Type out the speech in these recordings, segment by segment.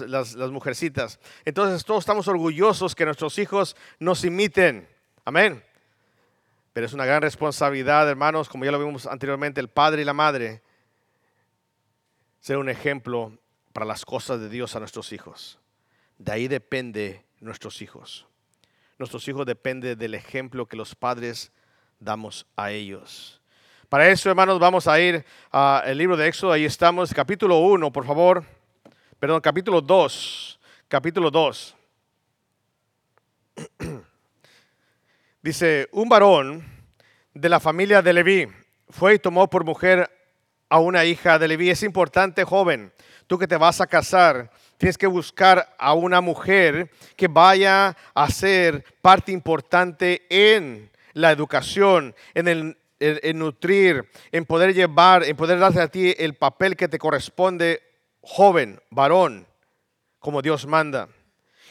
las, mujercitas. Entonces todos estamos orgullosos que nuestros hijos nos imiten. Amén. Pero es una gran responsabilidad, hermanos, como ya lo vimos anteriormente, el padre y la madre, ser un ejemplo para las cosas de Dios a nuestros hijos. De ahí depende nuestros hijos. Nuestros hijos dependen del ejemplo que los padres damos a ellos. Para eso, hermanos, vamos a ir al libro de Éxodo. Ahí estamos, capítulo 1, por favor. Perdón, capítulo 2. Capítulo 2. Dice, un varón de la familia de Leví fue y tomó por mujer a una hija de Leví. Es importante, joven, tú que te vas a casar, tienes que buscar a una mujer que vaya a ser parte importante en la educación, en el en, nutrir, en poder llevar, en poder darte a ti el papel que te corresponde, joven, varón, como Dios manda.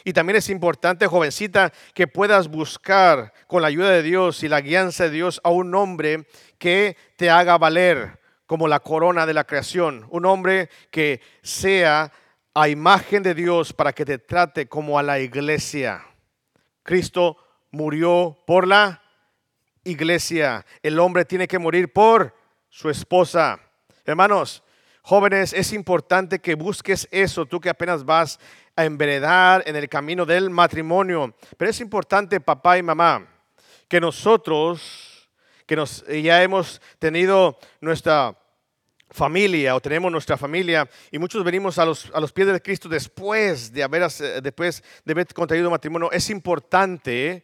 Y también es importante, jovencita, que puedas buscar con la ayuda de Dios y la guianza de Dios a un hombre que te haga valer como la corona de la creación. Un hombre que sea a imagen de Dios para que te trate como a la iglesia. Cristo murió por la iglesia. El hombre tiene que morir por su esposa. Hermanos, jóvenes, es importante que busques eso, tú que apenas vas a enveredar en el camino del matrimonio. Pero es importante, papá y mamá, que nosotros, que nos, ya hemos tenido nuestra familia o tenemos nuestra familia y muchos venimos a los, a los pies de Cristo después de haber, después de haber contraído matrimonio, es importante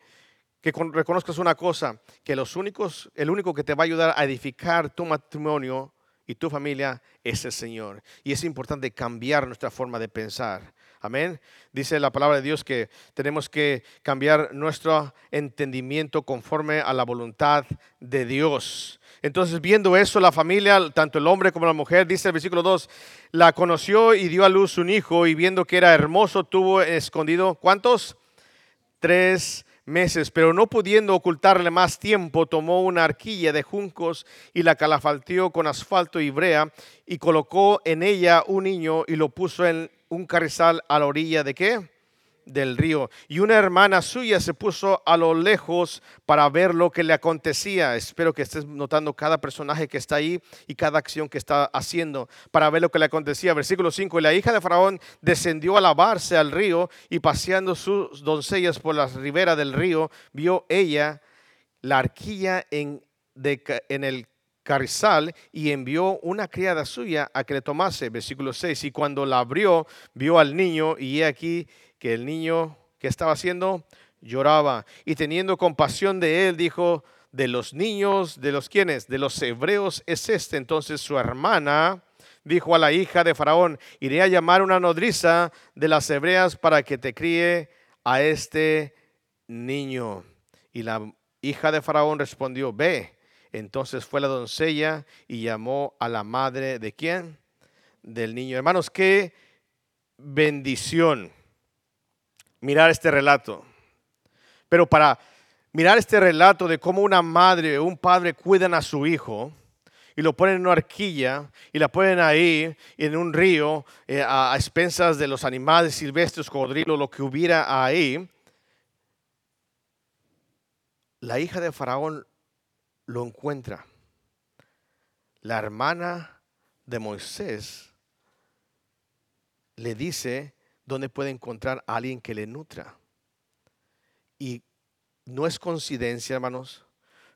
que reconozcas una cosa, que los únicos, el único que te va a ayudar a edificar tu matrimonio y tu familia es el Señor. Y es importante cambiar nuestra forma de pensar. Amén. Dice la palabra de Dios que tenemos que cambiar nuestro entendimiento conforme a la voluntad de Dios. Entonces, viendo eso, la familia, tanto el hombre como la mujer, dice el versículo 2, la conoció y dio a luz un hijo y viendo que era hermoso, tuvo escondido, ¿cuántos? Tres meses, pero no pudiendo ocultarle más tiempo, tomó una arquilla de juncos y la calafalteó con asfalto y brea y colocó en ella un niño y lo puso en un carrizal a la orilla de qué? Del río. Y una hermana suya se puso a lo lejos para ver lo que le acontecía. Espero que estés notando cada personaje que está ahí y cada acción que está haciendo para ver lo que le acontecía. Versículo 5. Y la hija de Faraón descendió a lavarse al río y paseando sus doncellas por la ribera del río, vio ella la arquilla en, en el carrizal y envió una criada suya a que le tomase. Versículo 6. Y cuando la abrió, vio al niño y he aquí que el niño que estaba haciendo lloraba y teniendo compasión de él dijo, de los niños, de los quienes, de los hebreos es este. Entonces su hermana dijo a la hija de Faraón, iré a llamar una nodriza de las hebreas para que te críe a este niño. Y la hija de Faraón respondió, ve. Entonces fue la doncella y llamó a la madre de quién? Del niño. Hermanos, qué bendición mirar este relato. Pero para mirar este relato de cómo una madre o un padre cuidan a su hijo y lo ponen en una arquilla y la ponen ahí en un río eh, a, expensas de los animales silvestres, cocodrilo, lo que hubiera ahí, la hija de Faraón lo encuentra. La hermana de Moisés le dice, donde puede encontrar a alguien que le nutra. Y no es coincidencia, hermanos.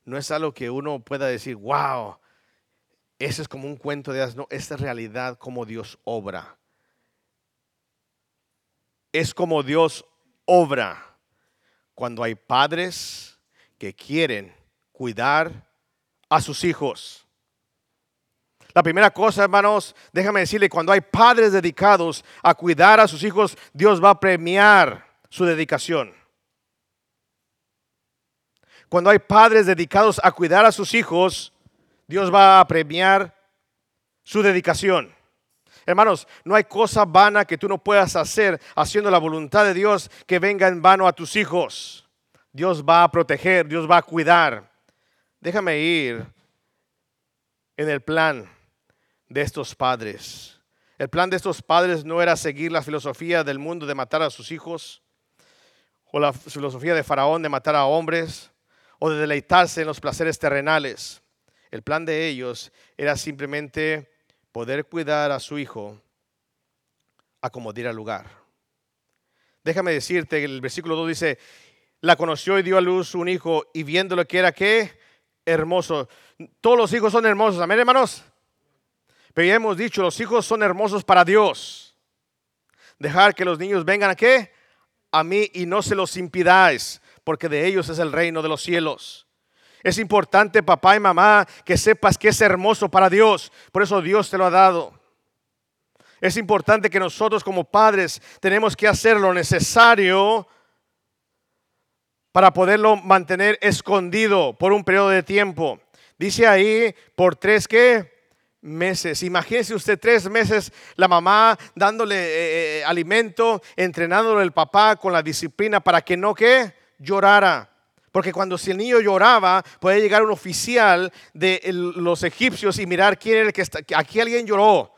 No es algo que uno pueda decir, wow, ese es como un cuento de hadas. No, es realidad como Dios obra. Es como Dios obra cuando hay padres que quieren cuidar a sus hijos. La primera cosa, hermanos, déjame decirle, cuando hay padres dedicados a cuidar a sus hijos, Dios va a premiar su dedicación. Cuando hay padres dedicados a cuidar a sus hijos, Dios va a premiar su dedicación. Hermanos, no hay cosa vana que tú no puedas hacer haciendo la voluntad de Dios que venga en vano a tus hijos. Dios va a proteger, Dios va a cuidar. Déjame ir en el plan de estos padres. El plan de estos padres no era seguir la filosofía del mundo de matar a sus hijos, o la filosofía de Faraón de matar a hombres, o de deleitarse en los placeres terrenales. El plan de ellos era simplemente poder cuidar a su hijo a como diera lugar. Déjame decirte, el versículo 2 dice, la conoció y dio a luz un hijo y viéndolo que era qué, hermoso. Todos los hijos son hermosos, amén hermanos. Pero ya hemos dicho, los hijos son hermosos para Dios. Dejar que los niños vengan a qué? A mí y no se los impidáis, porque de ellos es el reino de los cielos. Es importante, papá y mamá, que sepas que es hermoso para Dios. Por eso Dios te lo ha dado. Es importante que nosotros como padres tenemos que hacer lo necesario para poderlo mantener escondido por un periodo de tiempo. Dice ahí, por tres qué? Meses. Imagínese usted tres meses la mamá dándole eh, eh, alimento, entrenándole el papá con la disciplina para que no que llorara. Porque cuando si el niño lloraba, puede llegar un oficial de los egipcios y mirar quién era el que está. Aquí alguien lloró.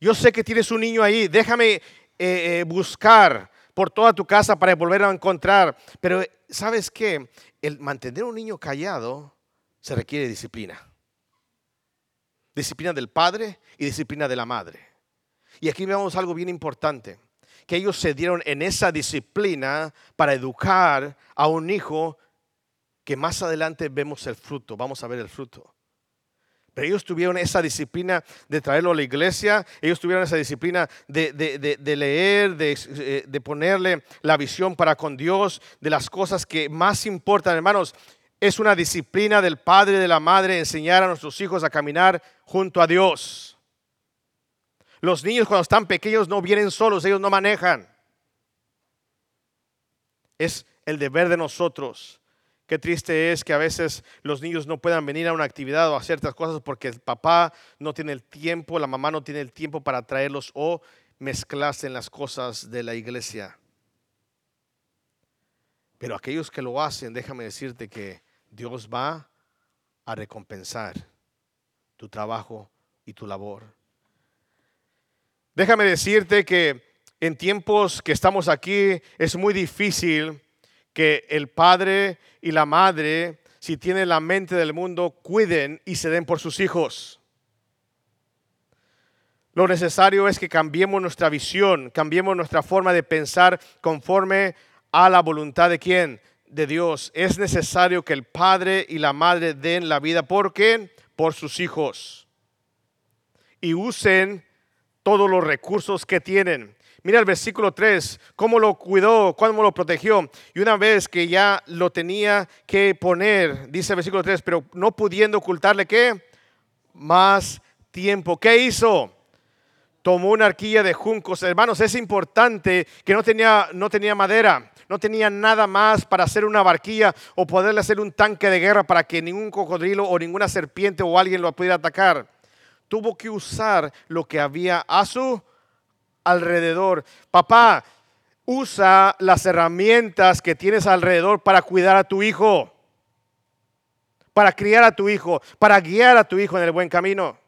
Yo sé que tienes un niño ahí. Déjame eh, buscar por toda tu casa para volver a encontrar. Pero ¿sabes qué? El mantener un niño callado se requiere disciplina. Disciplina del padre y disciplina de la madre. Y aquí vemos algo bien importante, que ellos se dieron en esa disciplina para educar a un hijo que más adelante vemos el fruto, vamos a ver el fruto. Pero ellos tuvieron esa disciplina de traerlo a la iglesia, ellos tuvieron esa disciplina de, leer, de, eh, de ponerle la visión para con Dios, de las cosas que más importan, hermanos. Es una disciplina del padre y de la madre enseñar a nuestros hijos a caminar junto a Dios. Los niños cuando están pequeños no vienen solos, ellos no manejan. Es el deber de nosotros. Qué triste es que a veces los niños no puedan venir a una actividad o a ciertas cosas porque el papá no tiene el tiempo, la mamá no tiene el tiempo para traerlos o mezclarse en las cosas de la iglesia. Pero aquellos que lo hacen, déjame decirte que Dios va a recompensar tu trabajo y tu labor. Déjame decirte que en tiempos que estamos aquí es muy difícil que el padre y la madre, si tienen la mente del mundo, cuiden y se den por sus hijos. Lo necesario es que cambiemos nuestra visión, cambiemos nuestra forma de pensar conforme a la voluntad de quién? De Dios, es necesario que el padre y la madre den la vida. ¿Por qué? Por sus hijos. Y usen todos los recursos que tienen. Mira el versículo 3, cómo lo cuidó, cómo lo protegió. Y una vez que ya lo tenía que poner, dice el versículo 3, pero no pudiendo ocultarle qué? Más tiempo. ¿Qué hizo? Tomó una arquilla de juncos. Hermanos, es importante que no tenía, no tenía madera no tenían nada más para hacer una barquilla o poderle hacer un tanque de guerra para que ningún cocodrilo o ninguna serpiente o alguien lo pudiera atacar. Tuvo que usar lo que había a su alrededor. Papá, usa las herramientas que tienes alrededor para cuidar a tu hijo, para criar a tu hijo, para guiar a tu hijo en el buen camino.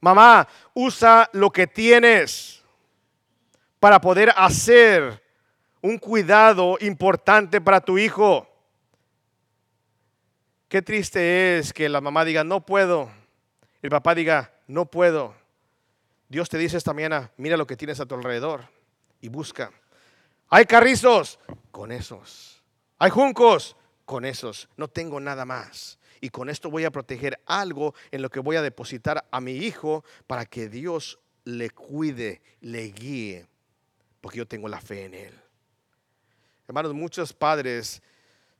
Mamá, usa lo que tienes para poder hacer un cuidado importante para tu hijo. Qué triste es que la mamá diga, no puedo. El papá diga, no puedo. Dios te dice esta mañana, mira lo que tienes a tu alrededor y busca. Hay carrizos, con esos. Hay juncos, con esos. No tengo nada más. Y con esto voy a proteger algo en lo que voy a depositar a mi hijo para que Dios le cuide, le guíe, porque yo tengo la fe en él. Hermanos, muchos padres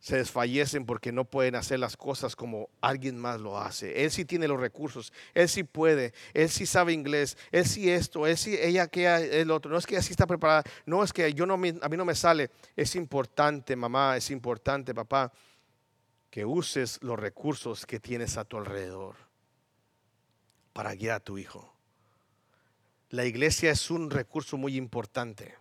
se desfallecen porque no pueden hacer las cosas como alguien más lo hace. Él sí tiene los recursos, él sí puede, él sí sabe inglés, él sí esto, él sí, ella que el otro. No es que así está preparada, no es que yo no, a mí no me sale. Es importante, mamá, es importante, papá, que uses los recursos que tienes a tu alrededor para guiar a tu hijo. La iglesia es un recurso muy importante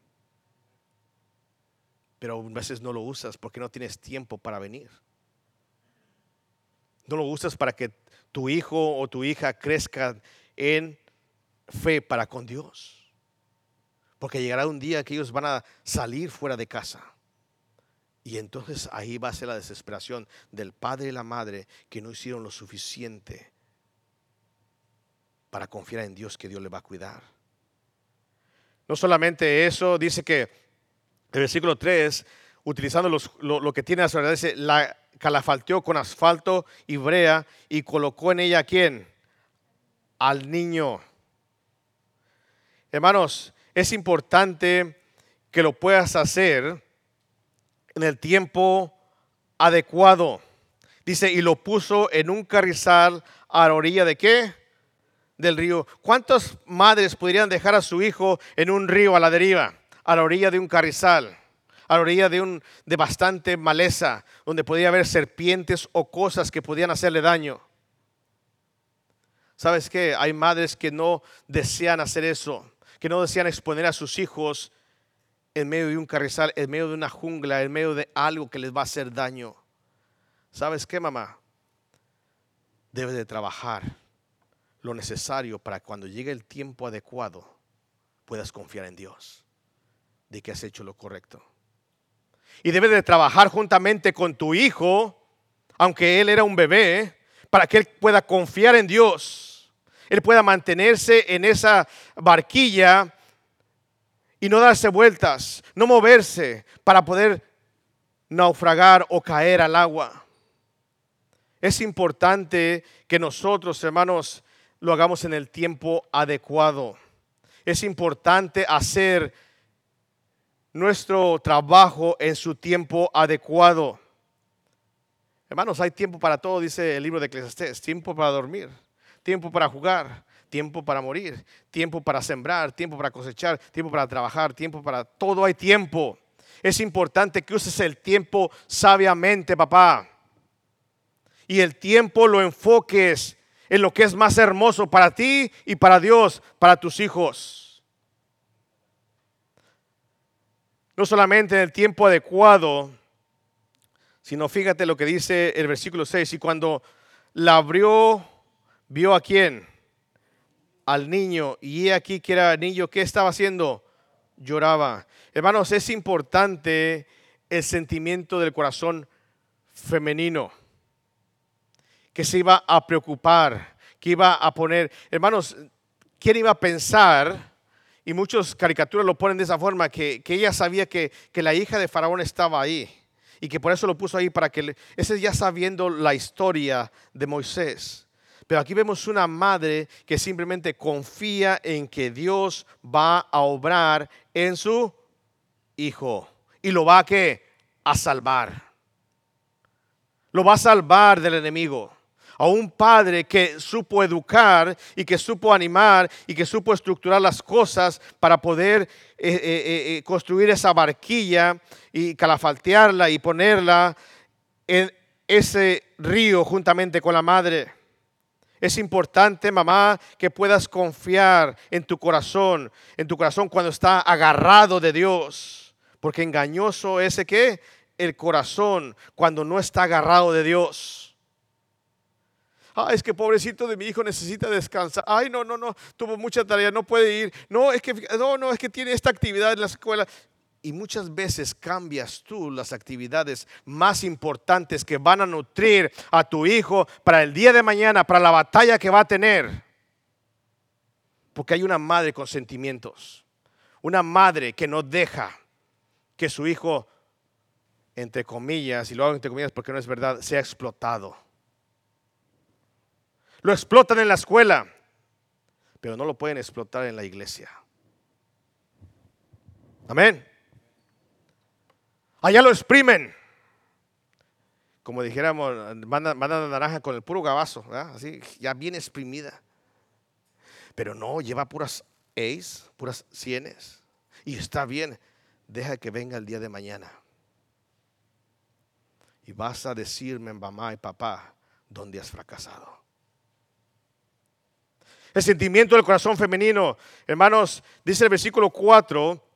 pero a veces no lo usas porque no tienes tiempo para venir. No lo usas para que tu hijo o tu hija crezca en fe para con Dios. Porque llegará un día que ellos van a salir fuera de casa. Y entonces ahí va a ser la desesperación del padre y la madre que no hicieron lo suficiente para confiar en Dios que Dios le va a cuidar. No solamente eso, dice que el versículo 3, utilizando lo, que tiene a su dice, la calafalteó con asfalto y brea y colocó en ella a quién? Al niño. Hermanos, es importante que lo puedas hacer en el tiempo adecuado. Dice, y lo puso en un carrizal a la orilla de qué? Del río. ¿Cuántas madres podrían dejar a su hijo en un río a la deriva, a la orilla de un carrizal, a la orilla de, un, de bastante maleza, donde podía haber serpientes o cosas que podían hacerle daño? ¿Sabes qué? Hay madres que no desean hacer eso que no desean exponer a sus hijos en medio de un carrizal, en medio de una jungla, en medio de algo que les va a hacer daño. ¿Sabes qué, mamá? Debe de trabajar lo necesario para cuando llegue el tiempo adecuado puedas confiar en Dios de que has hecho lo correcto. Y debe de trabajar juntamente con tu hijo, aunque él era un bebé, para que él pueda confiar en Dios él pueda mantenerse en esa barquilla y no darse vueltas, no moverse para poder naufragar o caer al agua. Es importante que nosotros, hermanos, lo hagamos en el tiempo adecuado. Es importante hacer nuestro trabajo en su tiempo adecuado. Hermanos, hay tiempo para todo, dice el libro de Eclesiastés, tiempo para dormir, tiempo para jugar, tiempo para morir, tiempo para sembrar, tiempo para cosechar, tiempo para trabajar, tiempo para todo hay tiempo. Es importante que uses el tiempo sabiamente, papá. Y el tiempo lo enfoques en lo que es más hermoso para ti y para Dios, para tus hijos. No solamente en el tiempo adecuado, sino fíjate lo que dice el versículo 6, y cuando la abrió vio a quién? Al niño. Y aquí que era niño, ¿qué estaba haciendo? Lloraba. Hermanos, es importante el sentimiento del corazón femenino, que se iba a preocupar, que iba a poner, hermanos, ¿quién iba a pensar? Y muchos caricaturas lo ponen de esa forma, que, ella sabía que, que la hija de Faraón estaba ahí y que por eso lo puso ahí para que, ese ya sabiendo la historia de Moisés. Pero aquí vemos una madre que simplemente confía en que Dios va a obrar en su hijo y lo va a, a salvar. Lo va a salvar del enemigo. A un padre que supo educar y que supo animar y que supo estructurar las cosas para poder eh, eh, eh, construir esa barquilla y calafaltearla y ponerla en ese río juntamente con la madre. Es importante, mamá, que puedas confiar en tu corazón, en tu corazón cuando está agarrado de Dios. Porque engañoso ese que el corazón cuando no está agarrado de Dios. Ah, es que pobrecito de mi hijo necesita descansar. Ay, no, no, no, tuvo mucha tarea, no puede ir. No, es que no, no, es que tiene esta actividad en la escuela. Y muchas veces cambias tú las actividades más importantes que van a nutrir a tu hijo para el día de mañana, para la batalla que va a tener. Porque hay una madre con sentimientos. Una madre que no deja que su hijo, entre comillas, y lo hago entre comillas porque no es verdad, sea explotado. Lo explotan en la escuela, pero no lo pueden explotar en la iglesia. Amén. Allá lo exprimen. Como dijéramos, mandan, la naranja con el puro gabazo, así, ya bien exprimida. Pero no, lleva puras A's, puras cienes. Y está bien, deja que venga el día de mañana. Y vas a decirme, mamá y papá, dónde has fracasado. El sentimiento del corazón femenino, hermanos, dice el versículo 4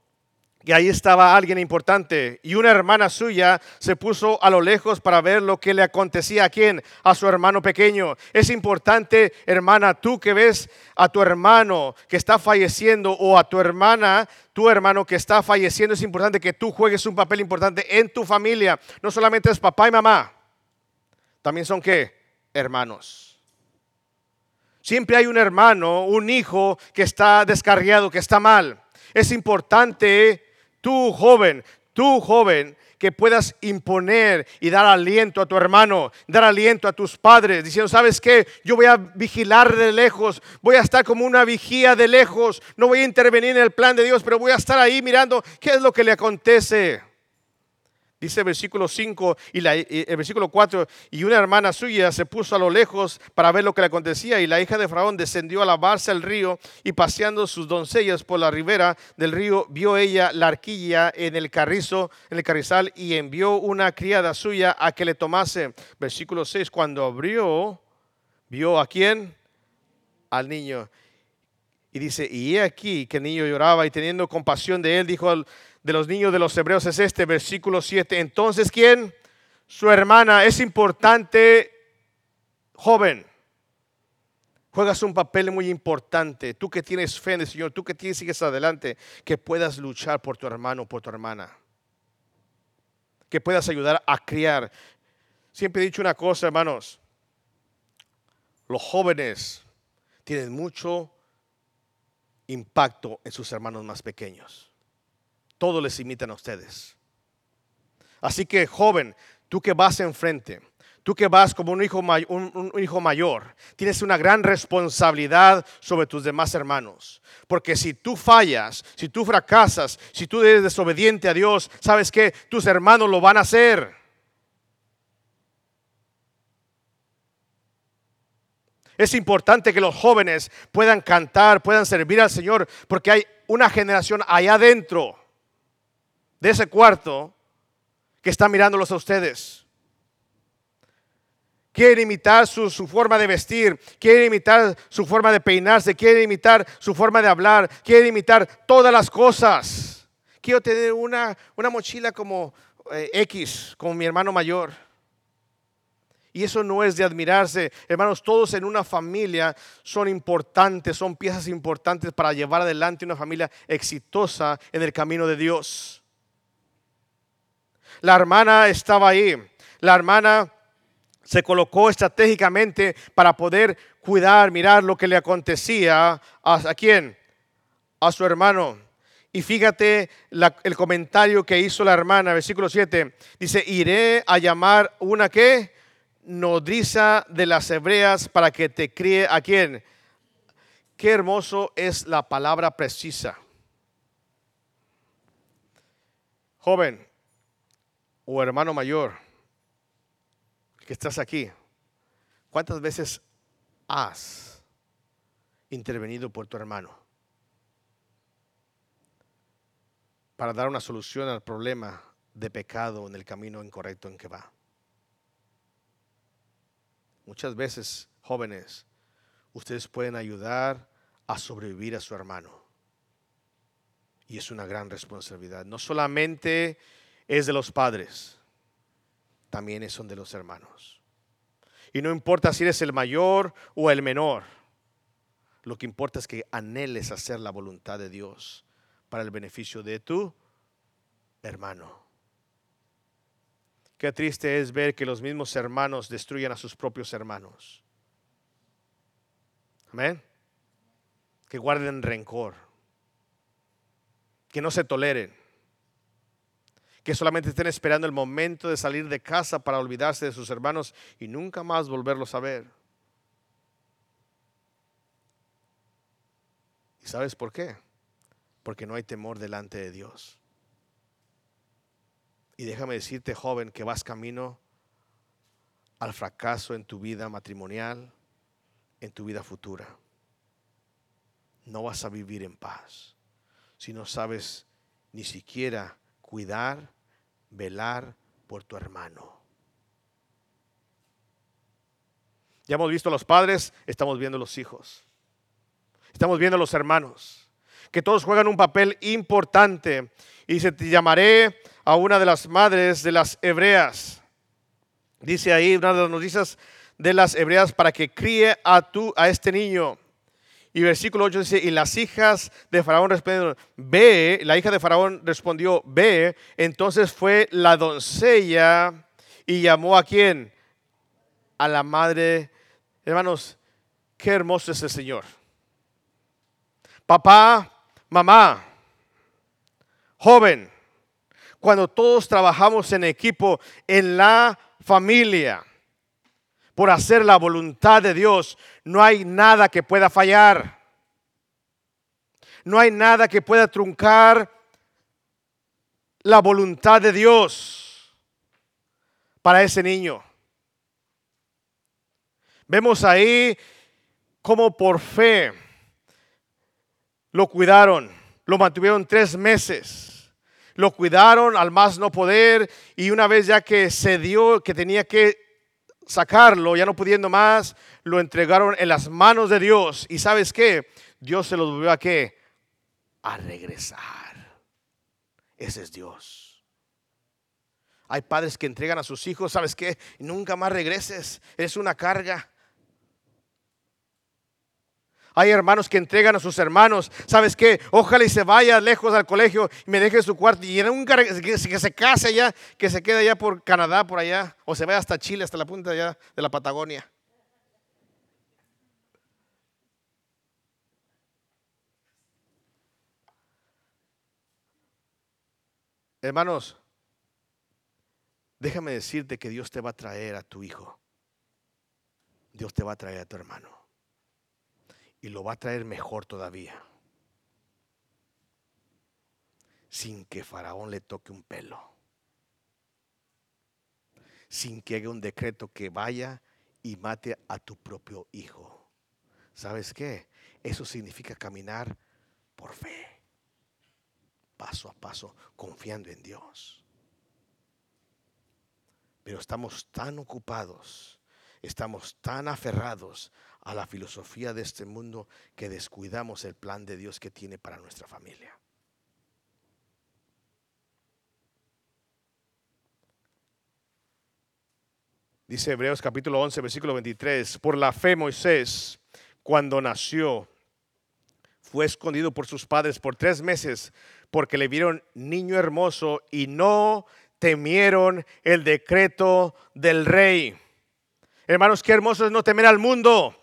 Y ahí estaba alguien importante. Y una hermana suya se puso a lo lejos para ver lo que le acontecía a quién? A su hermano pequeño. Es importante, hermana, tú que ves a tu hermano que está falleciendo o a tu hermana, tu hermano que está falleciendo, es importante que tú juegues un papel importante en tu familia. No solamente es papá y mamá, también son qué? Hermanos. Siempre hay un hermano, un hijo que está descarriado, que está mal. Es importante tú joven, tú joven, que puedas imponer y dar aliento a tu hermano, dar aliento a tus padres, diciendo, ¿sabes qué? Yo voy a vigilar de lejos, voy a estar como una vigía de lejos, no voy a intervenir en el plan de Dios, pero voy a estar ahí mirando qué es lo que le acontece. Dice el versículo 5 y, el versículo 4, y una hermana suya se puso a lo lejos para ver lo que le acontecía, y la hija de Faraón descendió a lavarse al río, y paseando sus doncellas por la ribera del río, vio ella la arquilla en el carrizo, en el carrizal, y envió una criada suya a que le tomase. Versículo 6, cuando abrió, vio a quién? Al niño. Y dice, y he aquí que el niño lloraba, y teniendo compasión de él, dijo al de los niños de los hebreos es este, versículo 7. Entonces, ¿quién? Su hermana. Es importante, joven. Juegas un papel muy importante. Tú que tienes fe en el Señor, tú que tienes, sigues adelante, que puedas luchar por tu hermano, por tu hermana. Que puedas ayudar a criar. Siempre he dicho una cosa, hermanos. Los jóvenes tienen mucho impacto en sus hermanos más pequeños todos les imitan a ustedes. Así que joven, tú que vas enfrente, tú que vas como un hijo, un, hijo mayor, tienes una gran responsabilidad sobre tus demás hermanos. Porque si tú fallas, si tú fracasas, si tú eres desobediente a Dios, ¿sabes que Tus hermanos lo van a hacer. Es importante que los jóvenes puedan cantar, puedan servir al Señor, porque hay una generación allá adentro de ese cuarto que está mirándolos a ustedes. Quieren imitar su, forma de vestir, quieren imitar su forma de peinarse, quieren imitar su forma de hablar, quieren imitar todas las cosas. Quiero tener una, una mochila como eh, X, como mi hermano mayor. Y eso no es de admirarse. Hermanos, todos en una familia son importantes, son piezas importantes para llevar adelante una familia exitosa en el camino de Dios. La hermana estaba ahí. La hermana se colocó estratégicamente para poder cuidar, mirar lo que le acontecía a, quién, a su hermano. Y fíjate el comentario que hizo la hermana, versículo 7. Dice, iré a llamar una que nodriza de las hebreas para que te críe a quién. Qué hermoso es la palabra precisa. Joven, o hermano mayor que estás aquí, ¿cuántas veces has intervenido por tu hermano para dar una solución al problema de pecado en el camino incorrecto en que va? Muchas veces, jóvenes, ustedes pueden ayudar a sobrevivir a su hermano. Y es una gran responsabilidad. No solamente es de los padres, también son de los hermanos. Y no importa si eres el mayor o el menor, lo que importa es que anheles hacer la voluntad de Dios para el beneficio de tu hermano. Qué triste es ver que los mismos hermanos destruyan a sus propios hermanos. Amén. Que guarden rencor. Que no se toleren que solamente estén esperando el momento de salir de casa para olvidarse de sus hermanos y nunca más volverlos a ver. ¿Y sabes por qué? Porque no hay temor delante de Dios. Y déjame decirte, joven, que vas camino al fracaso en tu vida matrimonial, en tu vida futura. No vas a vivir en paz si no sabes ni siquiera cuidar, velar por tu hermano. Ya hemos visto a los padres, estamos viendo a los hijos. Estamos viendo a los hermanos. que todos juegan un papel importante. Y se te llamaré a una de las madres de las hebreas. Dice ahí una de las noticias de las hebreas para que críe a, tú, a este niño. Y versículo 8 dice, y las hijas de Faraón respondieron, ve, la hija de Faraón respondió, ve, entonces fue la doncella y llamó a quién? A la madre. Hermanos, qué hermoso es el Señor. Papá, mamá, joven, cuando todos trabajamos en equipo, en la familia, por hacer la voluntad de Dios, no hay nada que pueda fallar. No hay nada que pueda truncar la voluntad de Dios para ese niño. Vemos ahí como por fe lo cuidaron, lo mantuvieron tres meses, lo cuidaron al más no poder y una vez ya que se dio que tenía que sacarlo, ya no pudiendo más, lo entregaron en las manos de Dios. ¿Y sabes qué? Dios se lo volvió a qué? A regresar. Ese es Dios. Hay padres que entregan a sus hijos, ¿sabes qué? Nunca más regreses, es una carga. Hay hermanos que entregan a sus hermanos, ¿sabes qué? Ojalá y se vaya lejos al colegio y me deje su cuarto y nunca que se case allá, que se quede allá por Canadá, por allá, o se vaya hasta Chile, hasta la punta allá de la Patagonia. Hermanos, déjame decirte que Dios te va a traer a tu hijo. Dios te va a traer a tu hermano y lo va a traer mejor todavía. Sin que Faraón le toque un pelo. Sin que haga un decreto que vaya y mate a tu propio hijo. ¿Sabes qué? Eso significa caminar por fe. Paso a paso, confiando en Dios. Pero estamos tan ocupados, estamos tan aferrados a la filosofía de este mundo que descuidamos el plan de Dios que tiene para nuestra familia. Dice Hebreos capítulo 11, versículo 23, por la fe Moisés, cuando nació, fue escondido por sus padres por tres meses porque le vieron niño hermoso y no temieron el decreto del rey. Hermanos, qué hermoso es no temer al mundo.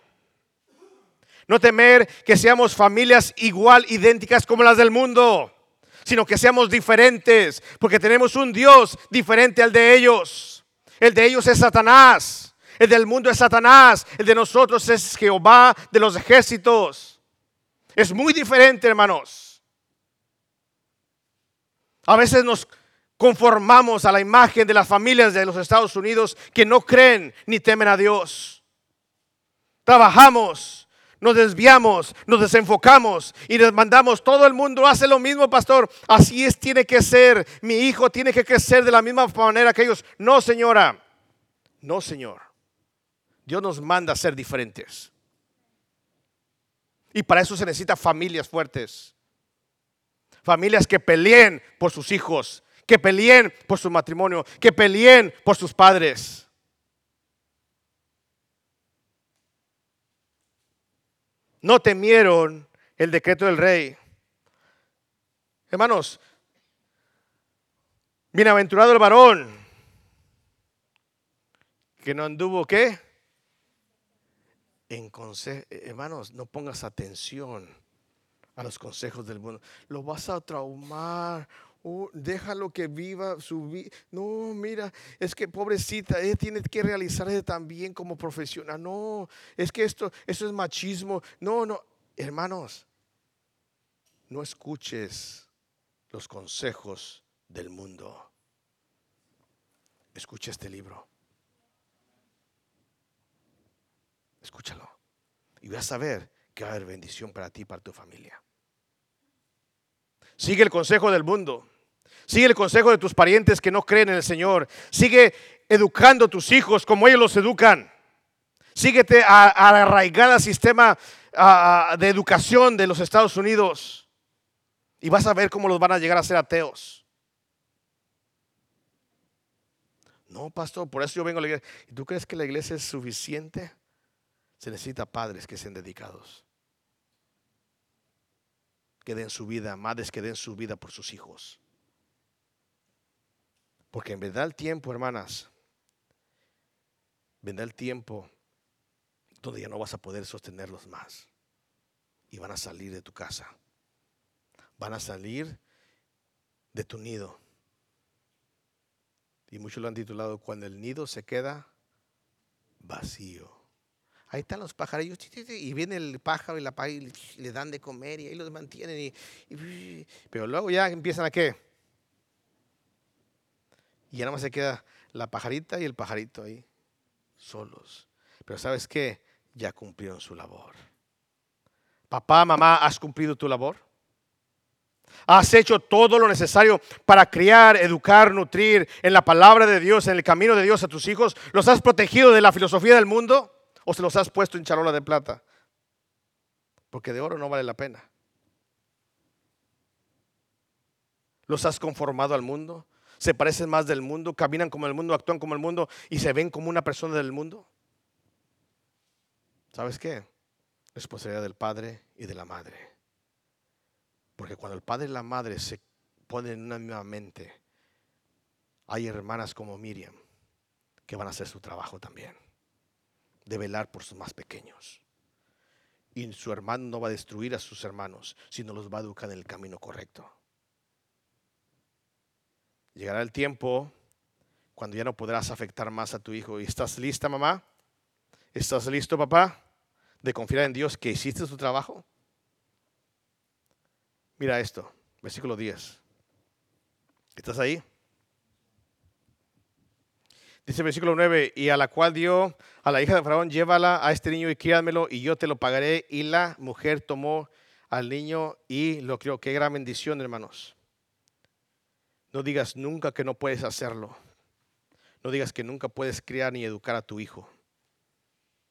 No temer que seamos familias igual, idénticas como las del mundo, sino que seamos diferentes, porque tenemos un Dios diferente al de ellos. El de ellos es Satanás, el del mundo es Satanás, el de nosotros es Jehová de los ejércitos. Es muy diferente, hermanos. A veces nos conformamos a la imagen de las familias de los Estados Unidos que no creen ni temen a Dios. Trabajamos nos desviamos, nos desenfocamos y les mandamos, todo el mundo hace lo mismo, pastor, así es, tiene que ser, mi hijo tiene que crecer de la misma manera que ellos. No, señora, no, señor. Dios nos manda a ser diferentes. Y para eso se necesitan familias fuertes. Familias que peleen por sus hijos, que peleen por su matrimonio, que peleen por sus padres. No temieron el decreto del rey. Hermanos, bienaventurado el varón que no anduvo qué? En consejo, hermanos, no pongas atención a los consejos del mundo. Lo vas a traumar Oh, déjalo que viva su vida. No, mira, es que pobrecita, ella tiene que realizarse también como profesional. No, es que esto, es machismo. No, no, hermanos, no escuches los consejos del mundo. Escucha este libro. Escúchalo. Y vas a ver que va a haber bendición para ti y para tu familia. Sigue el consejo del mundo. Sigue el consejo de tus parientes que no creen en el Señor. Sigue educando a tus hijos como ellos los educan. Síguete al sistema de educación de los Estados Unidos. Y vas a ver cómo los van a llegar a ser ateos. No, pastor, por eso yo vengo a la iglesia. ¿Y tú crees que la iglesia es suficiente? Se necesita padres que sean dedicados. Que den su vida, madres que den su vida por sus hijos. Porque en verdad el tiempo, hermanas, vendrá el tiempo donde ya no vas a poder sostenerlos más. Y van a salir de tu casa. Van a salir de tu nido. Y muchos lo han titulado Cuando el nido se queda vacío. Ahí están los pajarillos y viene el pájaro y la paja y le dan de comer y ahí los mantienen. pero luego ya empiezan a qué? Y ya nada más se queda la pajarita y el pajarito ahí, solos. Pero ¿sabes qué? Ya cumplieron su labor. Papá, mamá, ¿has cumplido tu labor? ¿Has hecho todo lo necesario para criar, educar, nutrir en la palabra de Dios, en el camino de Dios a tus hijos? ¿Los has protegido de la filosofía del mundo o se los has puesto en charola de plata? Porque de oro no vale la pena. ¿Los has conformado al mundo? Se parecen más del mundo, caminan como el mundo, actúan como el mundo y se ven como una persona del mundo? ¿Sabes qué? Es responsabilidad del padre y de la madre. Porque cuando el padre y la madre se ponen en una misma mente, hay hermanas como Miriam que van a hacer su trabajo también, de velar por sus más pequeños. Y su hermano no va a destruir a sus hermanos, sino los va a educar en el camino correcto. Llegará el tiempo cuando ya no podrás afectar más a tu hijo. ¿Y estás lista, mamá? ¿Estás listo, papá? De confiar en Dios que hiciste tu trabajo. Mira esto, versículo 10. ¿Estás ahí? Dice versículo 9, y a la cual dio a la hija de Faraón, llévala a este niño y críamelo y yo te lo pagaré. Y la mujer tomó al niño y lo crió. Qué gran bendición, hermanos. No digas nunca que no puedes hacerlo. No digas que nunca puedes criar ni educar a tu hijo.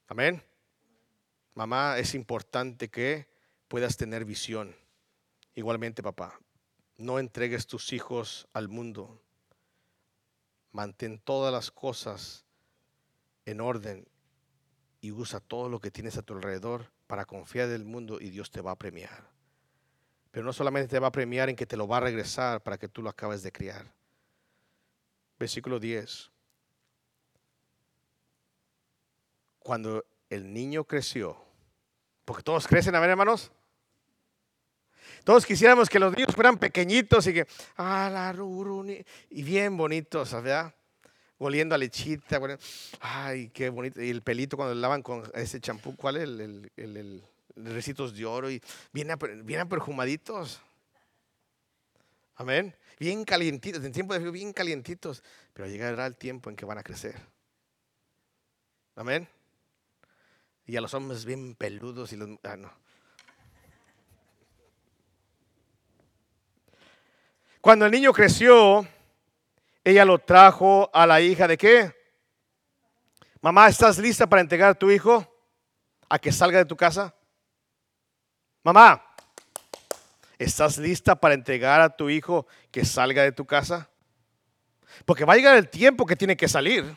Amén. Mamá, es importante que puedas tener visión. Igualmente, papá, no entregues tus hijos al mundo. Mantén todas las cosas en orden y usa todo lo que tienes a tu alrededor para confiar en el mundo y Dios te va a premiar. Pero no solamente te va a premiar en que te lo va a regresar para que tú lo acabes de criar. Versículo 10. Cuando el niño creció, porque todos crecen, a ver hermanos. Todos quisiéramos que los niños fueran pequeñitos y que, ah, la y bien bonitos, ¿verdad? Oliendo a lechita, ay, qué bonito. Y el pelito cuando le lavan con ese champú, ¿cuál es el recitos de oro y bien, bien perfumaditos. Amén. Bien calientitos, en tiempo de frío, bien calientitos. Pero llegará el tiempo en que van a crecer. Amén. Y a los hombres bien peludos y los. Ah, no. Cuando el niño creció, ella lo trajo a la hija de qué? Mamá, ¿estás lista para entregar a tu hijo a que salga de tu casa? Mamá, ¿estás lista para entregar a tu hijo que salga de tu casa? Porque va a llegar el tiempo que tiene que salir.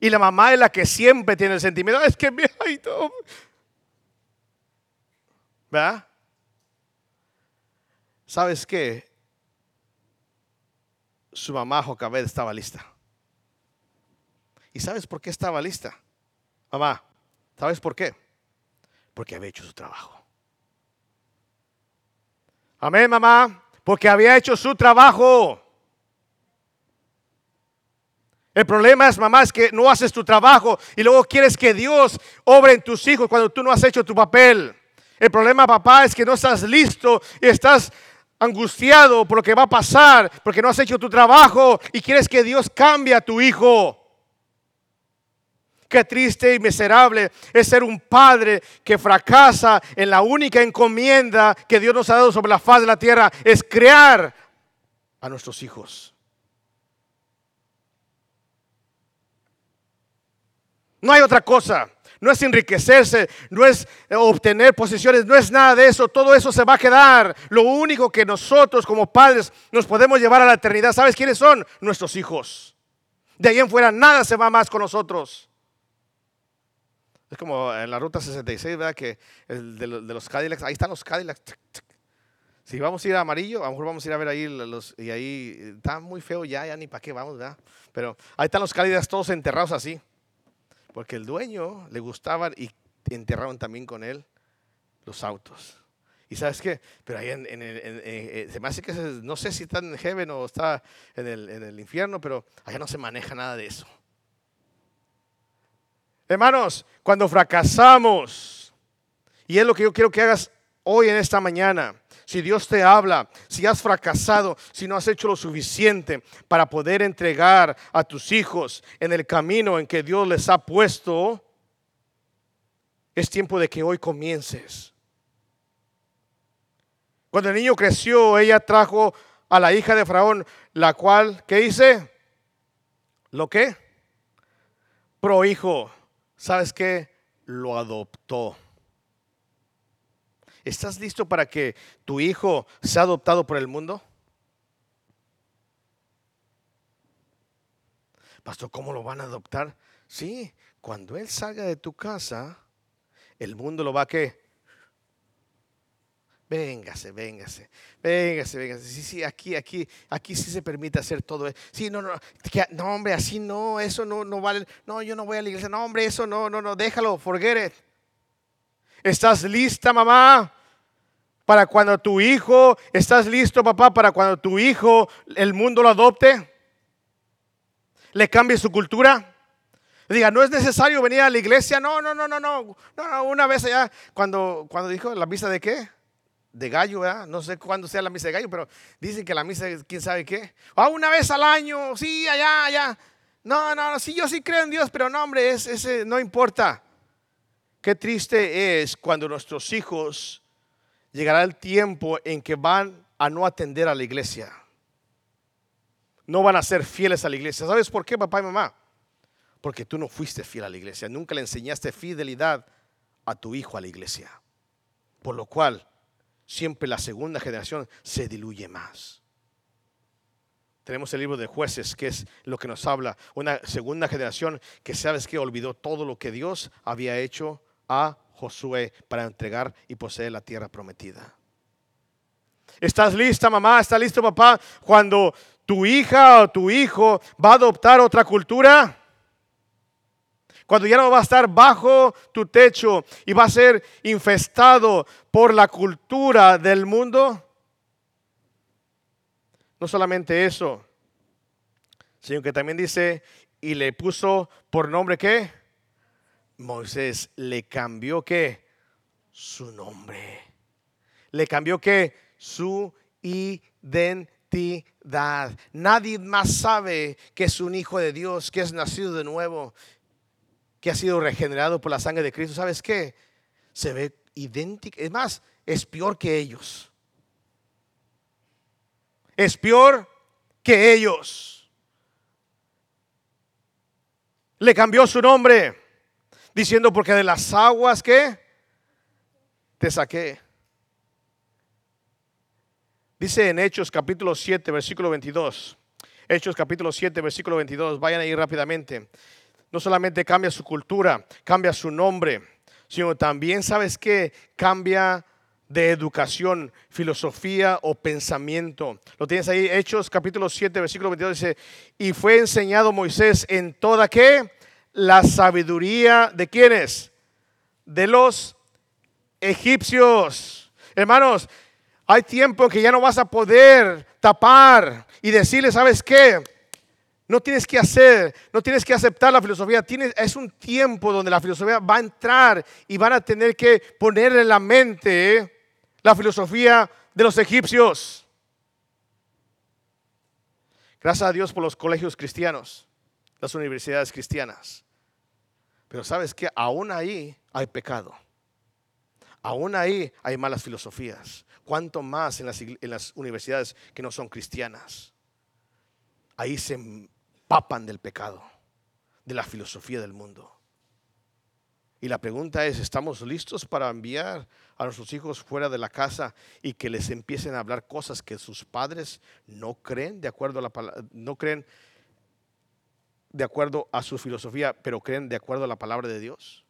Y la mamá es la que siempre tiene el sentimiento, es que me todo. ¿Verdad? ¿Sabes qué? Su mamá Jocabed estaba lista. ¿Y sabes por qué estaba lista? Mamá, ¿sabes por qué? Porque había hecho su trabajo. Amén, mamá. Porque había hecho su trabajo. El problema es, mamá, es que no haces tu trabajo y luego quieres que Dios obre en tus hijos cuando tú no has hecho tu papel. El problema, papá, es que no estás listo y estás angustiado por lo que va a pasar porque no has hecho tu trabajo y quieres que Dios cambie a tu hijo. Qué triste y miserable es ser un padre que fracasa en la única encomienda que Dios nos ha dado sobre la faz de la tierra, es crear a nuestros hijos. No hay otra cosa. no es enriquecerse, no es obtener posiciones, no es nada de eso. Todo eso se va a quedar. Lo único que nosotros como padres nos podemos llevar a la eternidad, ¿sabes quiénes son? Nuestros hijos. De ahí en fuera nada se va más con nosotros. Es como en la ruta 66, ¿verdad? Que el de, los Cadillacs, ahí están los Cadillacs. Si vamos a ir a amarillo, a lo mejor vamos a ir a ver ahí los, y ahí está muy feo ya, ya ni para qué vamos, ¿verdad? Pero ahí están los Cadillacs todos enterrados así. Porque el dueño le gustaban y enterraron también con él los autos. Y sabes qué, pero ahí en, el, eh, se me hace que no sé si está en heaven o está en en el infierno, pero allá no se maneja nada de eso. Hermanos, cuando fracasamos, y es lo que yo quiero que hagas hoy en esta mañana, si Dios te habla, si has fracasado, si no has hecho lo suficiente para poder entregar a tus hijos en el camino en que Dios les ha puesto, es tiempo de que hoy comiences. Cuando el niño creció, ella trajo a la hija de Faraón, la cual, ¿qué dice? ¿Lo qué? hijo. ¿Sabes qué? Lo adoptó. ¿Estás listo para que tu hijo sea adoptado por el mundo? Pastor, ¿cómo lo van a adoptar? Sí, cuando él salga de tu casa, el mundo lo va a que Véngase, véngase, véngase, véngase. Sí, sí, aquí, aquí, aquí sí se permite hacer todo. eso. Sí, no, no, no, hombre, así no, eso no, no vale. No, yo no voy a la iglesia. No, hombre, eso no, no, no, déjalo, forget it. ¿Estás lista, mamá? Para cuando tu hijo, ¿estás listo, papá? Para cuando tu hijo, el mundo lo adopte, le cambie su cultura. Diga, no es necesario venir a la iglesia. No, no, no, no, no. No, no una vez allá, cuando, cuando dijo la misa de qué? De gallo, ¿verdad? No sé cuándo sea la misa de gallo, pero dicen que la misa es quién sabe qué. Ah, una vez al año, sí, allá, allá. No, no, sí, yo sí creo en Dios, pero no, hombre, es, ese no importa. Qué triste es cuando nuestros hijos llegará el tiempo en que van a no atender a la iglesia. No van a ser fieles a la iglesia. ¿Sabes por qué, papá y mamá? Porque tú no fuiste fiel a la iglesia. Nunca le enseñaste fidelidad a tu hijo a la iglesia. Por lo cual, siempre la segunda generación se diluye más. Tenemos el libro de jueces, que es lo que nos habla. Una segunda generación que sabes que olvidó todo lo que Dios había hecho a Josué para entregar y poseer la tierra prometida. ¿Estás lista, mamá? ¿Estás listo, papá? Cuando tu hija o tu hijo va a adoptar otra cultura, cuando ya no va a estar bajo tu techo y va a ser infestado por la cultura del mundo. No solamente eso, sino que también dice, y le puso por nombre qué? Moisés le cambió qué? Su nombre. Le cambió qué? Su identidad. Nadie más sabe que es un hijo de Dios, que es nacido de nuevo, que ha sido regenerado por la sangre de Cristo, ¿sabes qué? Se ve idéntico. Es más, es peor que ellos. Es peor que ellos. Le cambió su nombre diciendo porque de las aguas que te saqué. Dice en Hechos capítulo 7, versículo 22. Hechos capítulo 7, versículo 22. Vayan ahí rápidamente no solamente cambia su cultura, cambia su nombre, sino también, ¿sabes qué? Cambia de educación, filosofía o pensamiento. Lo tienes ahí, Hechos capítulo 7, versículo 22 dice, y fue enseñado Moisés en toda qué? La sabiduría de quiénes? De los egipcios. Hermanos, hay tiempo que ya no vas a poder tapar y decirle, ¿sabes qué? No tienes que hacer, no tienes que aceptar la filosofía. es un tiempo donde la filosofía va a entrar y van a tener que poner en la mente la filosofía de los egipcios. Gracias a Dios por los colegios cristianos, las universidades cristianas. Pero sabes que aún ahí hay pecado. Aún ahí hay malas filosofías. Cuanto más en las, en las universidades que no son cristianas. Ahí se papan del pecado, de la filosofía del mundo. Y la pregunta es, ¿estamos listos para enviar a nuestros hijos fuera de la casa y que les empiecen a hablar cosas que sus padres no creen de acuerdo a la no creen de acuerdo a su filosofía, pero creen de acuerdo a la palabra de Dios?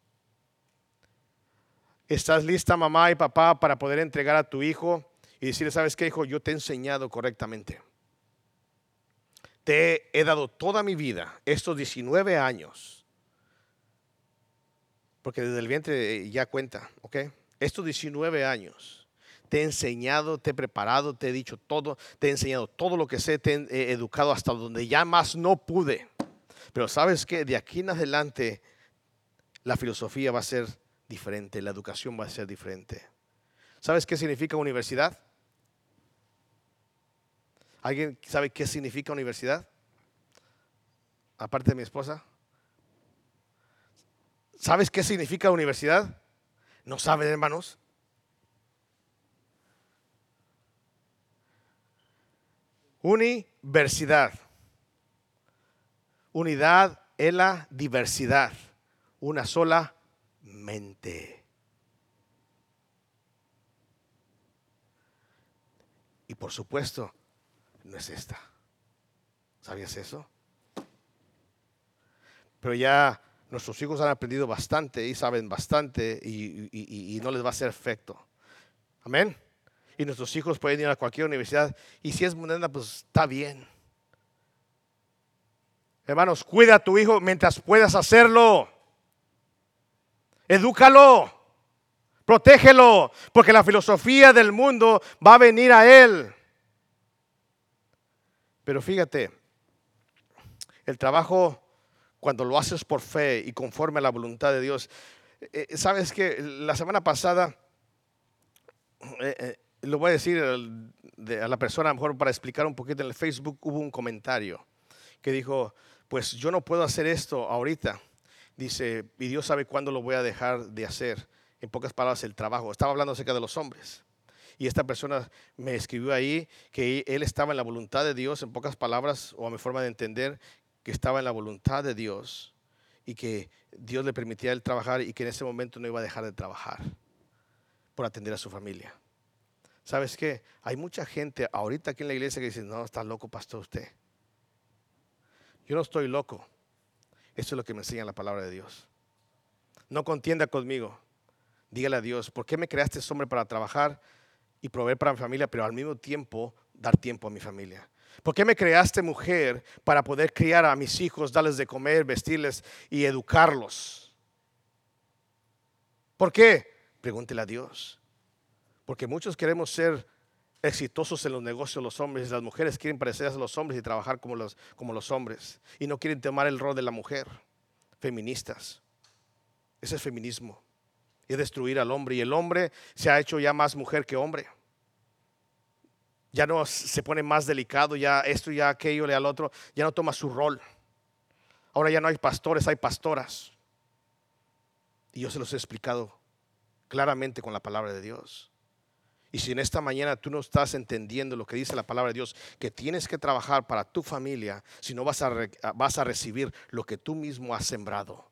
¿Estás lista mamá y papá para poder entregar a tu hijo y decirle, sabes qué hijo, yo te he enseñado correctamente? Te he dado toda mi vida, estos 19 años, porque desde el vientre ya cuenta, ¿ok? Estos 19 años, te he enseñado, te he preparado, te he dicho todo, te he enseñado todo lo que sé, te he educado hasta donde ya más no pude. Pero sabes que de aquí en adelante la filosofía va a ser diferente, la educación va a ser diferente. ¿Sabes qué significa universidad? ¿Alguien sabe qué significa universidad? Aparte de mi esposa. ¿Sabes qué significa universidad? ¿No saben, hermanos? Universidad. Unidad en la diversidad. Una sola mente. Y por supuesto, no es esta. ¿Sabías eso? Pero ya nuestros hijos han aprendido bastante y saben bastante y, no les va a hacer efecto. Amén. Y nuestros hijos pueden ir a cualquier universidad y si es moderna, pues está bien. Hermanos, cuida a tu hijo mientras puedas hacerlo. Edúcalo. Protégelo. Porque la filosofía del mundo va a venir a él. Pero fíjate, el trabajo cuando lo haces por fe y conforme a la voluntad de Dios. Eh, eh, Sabes que la semana pasada, eh, lo voy a decir a la persona, a lo mejor para explicar un poquito en el Facebook, hubo un comentario que dijo, pues yo no puedo hacer esto ahorita. Dice, y Dios sabe cuándo lo voy a dejar de hacer. En pocas palabras, el trabajo. Estaba hablando acerca de los hombres. Y esta persona me escribió ahí que él estaba en la voluntad de Dios, en pocas palabras, o a mi forma de entender, que estaba en la voluntad de Dios y que Dios le permitía él trabajar y que en ese momento no iba a dejar de trabajar por atender a su familia. ¿Sabes qué? Hay mucha gente ahorita aquí en la iglesia que dice, no, está loco, pastor, usted. Yo no estoy loco. Eso es lo que me enseña la palabra de Dios. No contienda conmigo. Dígale a Dios, ¿por qué me creaste hombre para trabajar y proveer para mi familia, pero al mismo tiempo dar tiempo a mi familia? ¿Por qué me creaste mujer para poder criar a mis hijos, darles de comer, vestirles y educarlos? ¿Por qué? Pregúntele a Dios. Porque muchos queremos ser exitosos en los negocios los hombres, las mujeres quieren parecerse a los hombres y trabajar como los, como los hombres y no quieren tomar el rol de la mujer. Feministas. Ese es feminismo. Y destruir al hombre. Y el hombre se ha hecho ya más mujer que hombre ya no se pone más delicado, ya esto, ya aquello, le al otro, ya no toma su rol. Ahora ya no hay pastores, hay pastoras. Y yo se los he explicado claramente con la palabra de Dios. Y si en esta mañana tú no estás entendiendo lo que dice la palabra de Dios, que tienes que trabajar para tu familia, si no vas a, vas a recibir lo que tú mismo has sembrado.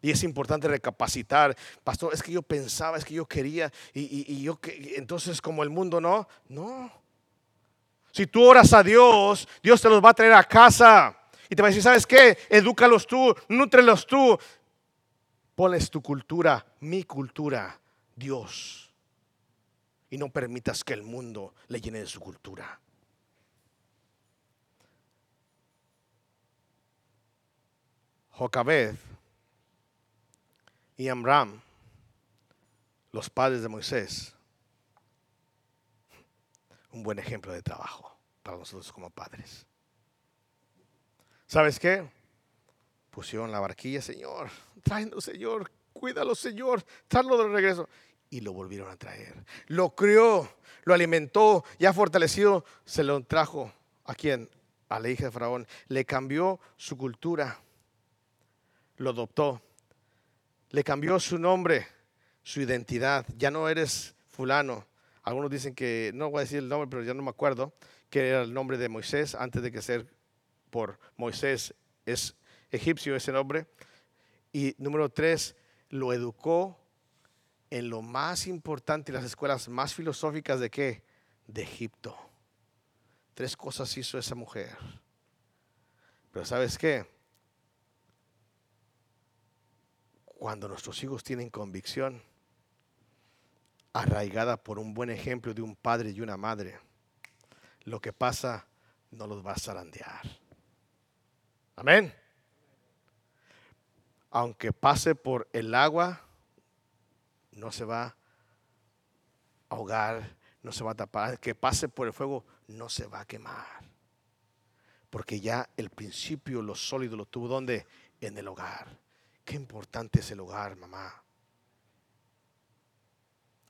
Y es importante recapacitar, pastor, es que yo pensaba, es que yo quería, y, yo, entonces como el mundo no, no. Si tú oras a Dios, Dios te los va a traer a casa. Y te va a decir, ¿sabes qué? Edúcalos tú, nútrelos tú. Pones tu cultura, mi cultura, Dios. Y no permitas que el mundo le llene de su cultura. Jocabed y Amram, los padres de Moisés, un buen ejemplo de trabajo para nosotros como padres. ¿Sabes qué? Pusieron la barquilla, Señor, tráelo, Señor, cuídalo, Señor, tráelo de regreso. Y lo volvieron a traer. Lo crió, lo alimentó, ya fortalecido, se lo trajo. ¿A quién? A la hija de Faraón. Le cambió su cultura, lo adoptó le cambió su nombre, su identidad. Ya no eres fulano. Algunos dicen que, no voy a decir el nombre, pero ya no me acuerdo, que era el nombre de Moisés antes de que ser por Moisés es egipcio ese nombre. Y número tres, lo educó en lo más importante, las escuelas más filosóficas de qué? De Egipto. Tres cosas hizo esa mujer. Pero ¿sabes qué? Cuando nuestros hijos tienen convicción, arraigada por un buen ejemplo de un padre y una madre, lo que pasa no los va a zarandear. Amén. Aunque pase por el agua, no se va a ahogar, no se va a tapar. Que pase por el fuego, no se va a quemar. Porque ya el principio, lo sólido, lo tuvo donde? En el hogar. Qué importante es el hogar, mamá.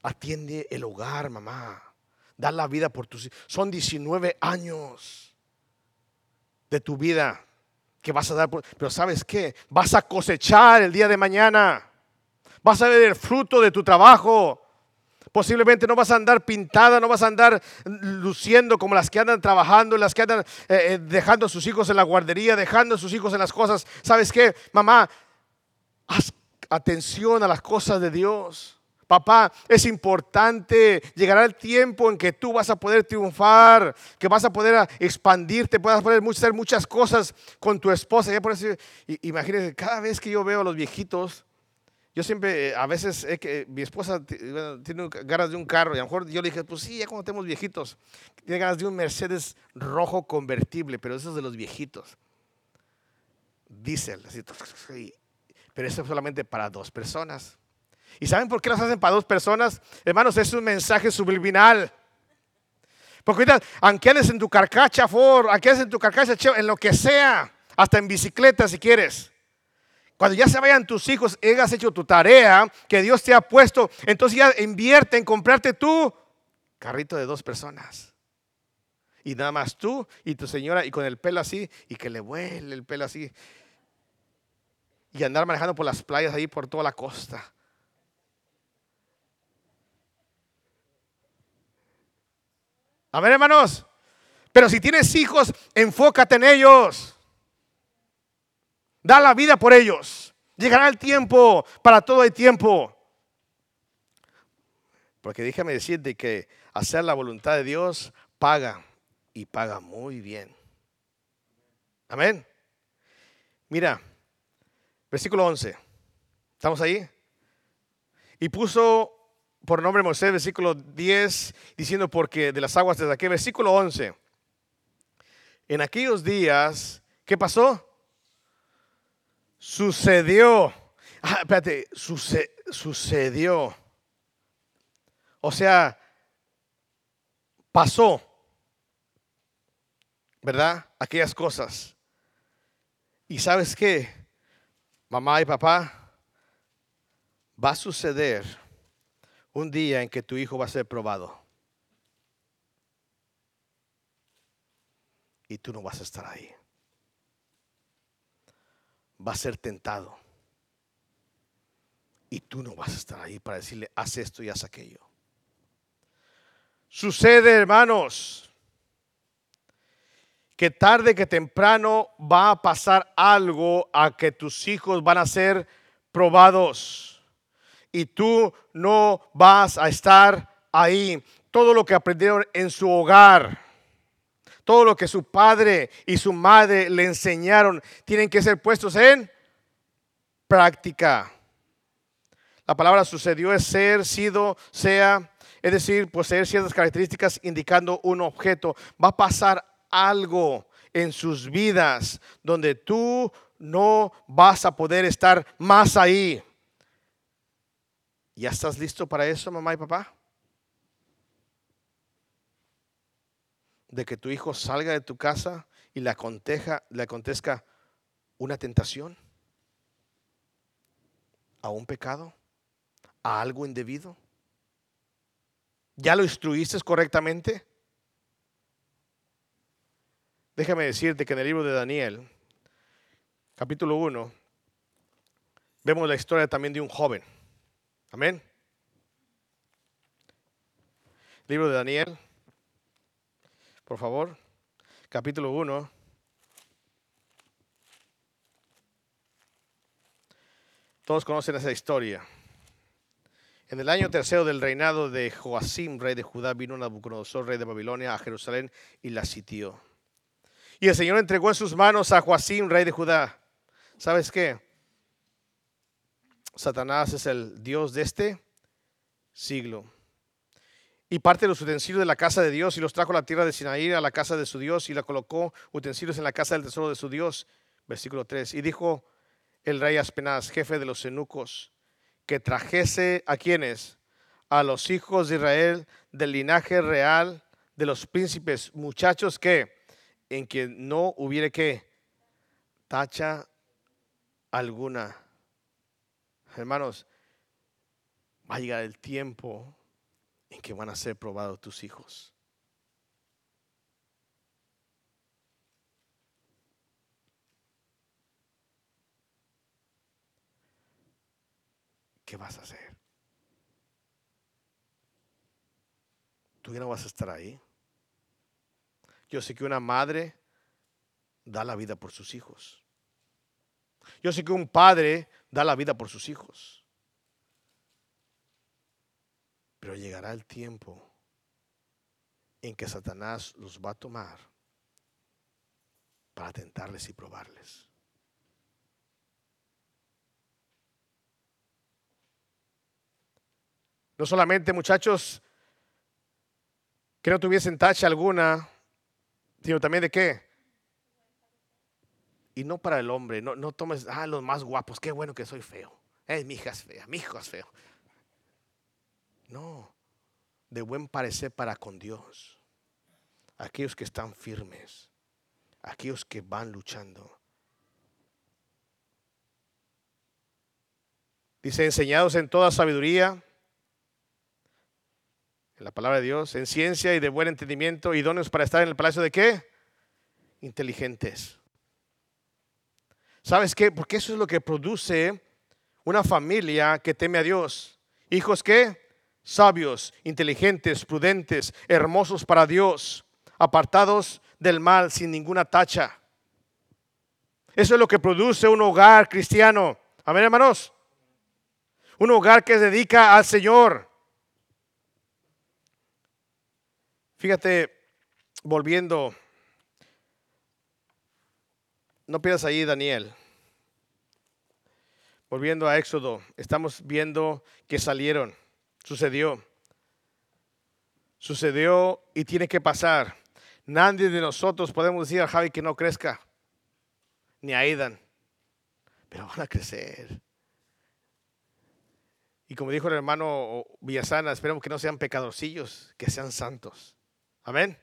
Atiende el hogar, mamá. Da la vida por tus hijos. Son 19 años de tu vida que vas a dar. pero ¿sabes qué? Vas a cosechar el día de mañana. Vas a ver el fruto de tu trabajo. Posiblemente no vas a andar pintada, no vas a andar luciendo como las que andan trabajando, las que andan eh, eh, dejando a sus hijos en la guardería, dejando a sus hijos en las cosas. ¿Sabes qué? Mamá, haz atención a las cosas de Dios. Papá, es importante, llegará el tiempo en que tú vas a poder triunfar, que vas a poder expandirte, puedas poder hacer muchas cosas con tu esposa. Ya por eso, imagínense, cada vez que yo veo a los viejitos, yo siempre, a veces, que mi esposa tiene ganas de un carro y a lo mejor yo le dije, pues sí, ya cuando tenemos viejitos, tiene ganas de un Mercedes rojo convertible, pero eso es de los viejitos. Diésel, así, pero eso es solamente para dos personas. ¿Y saben por qué las hacen para dos personas? Hermanos, es un mensaje subliminal. Porque ahorita, aunque andes en tu carcacha Ford, aunque en tu carcacha en lo que sea, hasta en bicicleta si quieres. Cuando ya se vayan tus hijos, hayas hecho tu tarea que Dios te ha puesto, entonces ya invierte en comprarte tu carrito de dos personas. Y nada más tú y tu señora y con el pelo así y que le vuele el pelo así. Y andar manejando por las playas ahí por toda la costa. Amén, hermanos. Pero si tienes hijos, enfócate en ellos. Da la vida por ellos. Llegará el tiempo, para todo el tiempo. Porque déjame decirte que hacer la voluntad de Dios paga y paga muy bien. Amén. Mira, versículo 11. ¿Estamos ahí? Y puso por nombre Moisés, versículo 10, diciendo porque de las aguas desde aquí, versículo 11. En aquellos días, ¿qué pasó? Sucedió. Ah, espérate, sucedió. O sea, pasó. ¿Verdad? Aquellas cosas. Y sabes qué, mamá y papá, va a suceder un día en que tu hijo va a ser probado. Y tú no vas a estar ahí. Va a ser tentado. Y tú no vas a estar ahí para decirle, haz esto y haz aquello. Sucede, hermanos, que tarde que temprano va a pasar algo a que tus hijos van a ser probados y tú no vas a estar ahí. Todo lo que aprendieron en su hogar, todo lo que su padre y su madre le enseñaron, tienen que ser puestos en práctica. La palabra sucedió es ser, sido, sea, es decir, poseer ciertas características indicando un objeto. Va a pasar algo en sus vidas donde tú no vas a poder estar más ahí. ¿Ya estás listo para eso, mamá y papá? De que tu hijo salga de tu casa y le, le acontezca una tentación, a un pecado, a algo indebido. ¿Ya lo instruiste correctamente? Déjame decirte que en el libro de Daniel, capítulo 1, vemos la historia también de un joven. Amén. Libro de Daniel, por favor, capítulo 1. Todos conocen esa historia. En el año tercero del reinado de Joacim, rey de Judá, vino Nabucodonosor, rey de Babilonia, a Jerusalén y la sitió. Y el Señor entregó en sus manos a Joacim, rey de Judá. ¿Sabes qué? Satanás es el Dios de este siglo. Y parte de los utensilios de la casa de Dios y los trajo a la tierra de Sinaí, a la casa de su Dios, y la colocó utensilios en la casa del tesoro de su Dios. Versículo 3. Y dijo el rey Aspenaz, jefe de los eunucos, que trajese a quienes, a los hijos de Israel del linaje real de los príncipes, muchachos que, en quien no hubiere que tacha alguna. Hermanos, va a llegar el tiempo en que van a ser probados tus hijos. ¿Qué vas a hacer? Tú ya no vas a estar ahí. Yo sé que una madre da la vida por sus hijos. Yo sé que un padre da la vida por sus hijos. Pero llegará el tiempo en que Satanás los va a tomar para tentarles y probarles. No solamente muchachos que no tuviesen tacha alguna, también de qué. Y no para el hombre, no, no tomes, ah, los más guapos, qué bueno que soy feo. Eh, mi hija es fea, mi hijo es feo. No, de buen parecer para con Dios. Aquellos que están firmes, aquellos que van luchando. Dice, enseñados en toda sabiduría, en la palabra de Dios, en ciencia y de buen entendimiento, idóneos para estar en el palacio de qué? Inteligentes. ¿Sabes qué? Porque eso es lo que produce una familia que teme a Dios. Hijos que sabios, inteligentes, prudentes, hermosos para Dios, apartados del mal sin ninguna tacha. Eso es lo que produce un hogar cristiano. Amén, hermanos. Un hogar que se dedica al Señor. Fíjate, volviendo, no pierdas ahí, Daniel. Volviendo a Éxodo, estamos viendo que salieron. Sucedió. Sucedió y tiene que pasar. Nadie de nosotros podemos decir a Javi que no crezca, ni a Aidan, pero van a crecer. Y como dijo el hermano Villasana, esperemos que no sean pecadorcillos, que sean santos. Amén.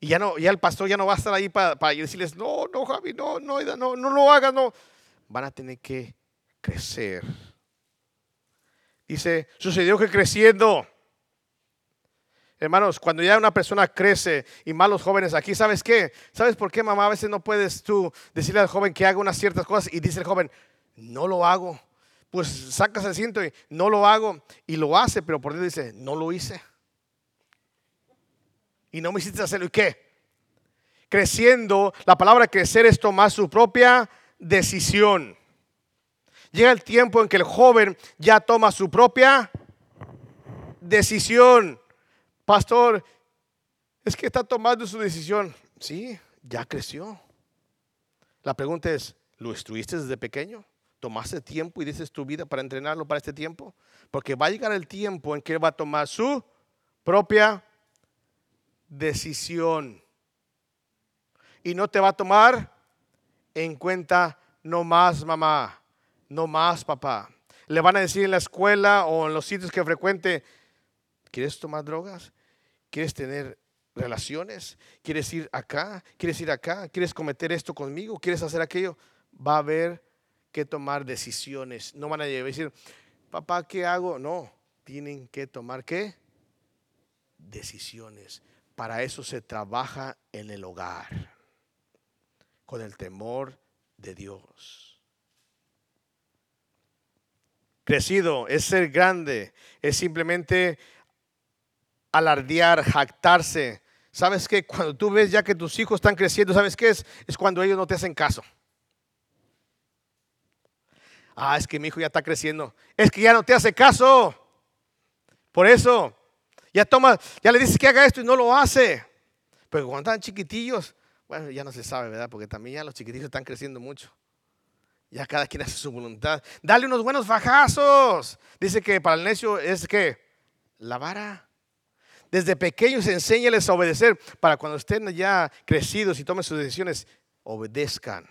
Y ya no, ya el pastor ya no va a estar ahí para, decirles, no, no, Javi, no, no, no, no lo hagas, no. Van a tener que crecer Dice, sucedió que creciendo. Hermanos, cuando ya una persona crece y más los jóvenes aquí, ¿sabes qué? ¿Sabes por qué, mamá? A veces no puedes tú decirle al joven que haga unas ciertas cosas y dice el joven, no lo hago. Pues sacas el cinto y no lo hago. Y lo hace, pero por dentro dice, no lo hice. Y no me hiciste hacerlo. ¿Y qué? Creciendo, la palabra crecer es tomar su propia decisión. Llega el tiempo en que el joven ya toma su propia decisión. Pastor, es que está tomando su decisión. Sí, ya creció. La pregunta es, ¿lo instruiste desde pequeño? ¿Tomaste tiempo y dices tu vida para entrenarlo para este tiempo? Porque va a llegar el tiempo en que él va a tomar su propia decisión. Y no te va a tomar en cuenta no más mamá no más, papá. Le van a decir en la escuela o en los sitios que frecuente, ¿quieres tomar drogas? ¿Quieres tener relaciones? ¿Quieres ir acá? ¿Quieres ir acá? ¿Quieres cometer esto conmigo? ¿Quieres hacer aquello? Va a haber que tomar decisiones. No van a decir, papá, ¿qué hago? No, tienen que tomar qué? Decisiones. Para eso se trabaja en el hogar, con el temor de Dios. Crecido es ser grande, es simplemente alardear, jactarse. ¿Sabes qué? Cuando tú ves ya que tus hijos están creciendo, ¿sabes qué es? Es cuando ellos no te hacen caso. Ah, es que mi hijo ya está creciendo. Es que ya no te hace caso. Por eso, ya toma, ya le dices que haga esto y no lo hace. Pero cuando están chiquitillos, bueno, ya no se sabe, ¿verdad? Porque también ya los chiquitillos están creciendo mucho. Ya cada quien hace su voluntad. Dale unos buenos fajazos. Dice que para el necio es que la vara. Desde pequeños enséñales a obedecer para cuando estén ya crecidos y tomen sus decisiones, obedezcan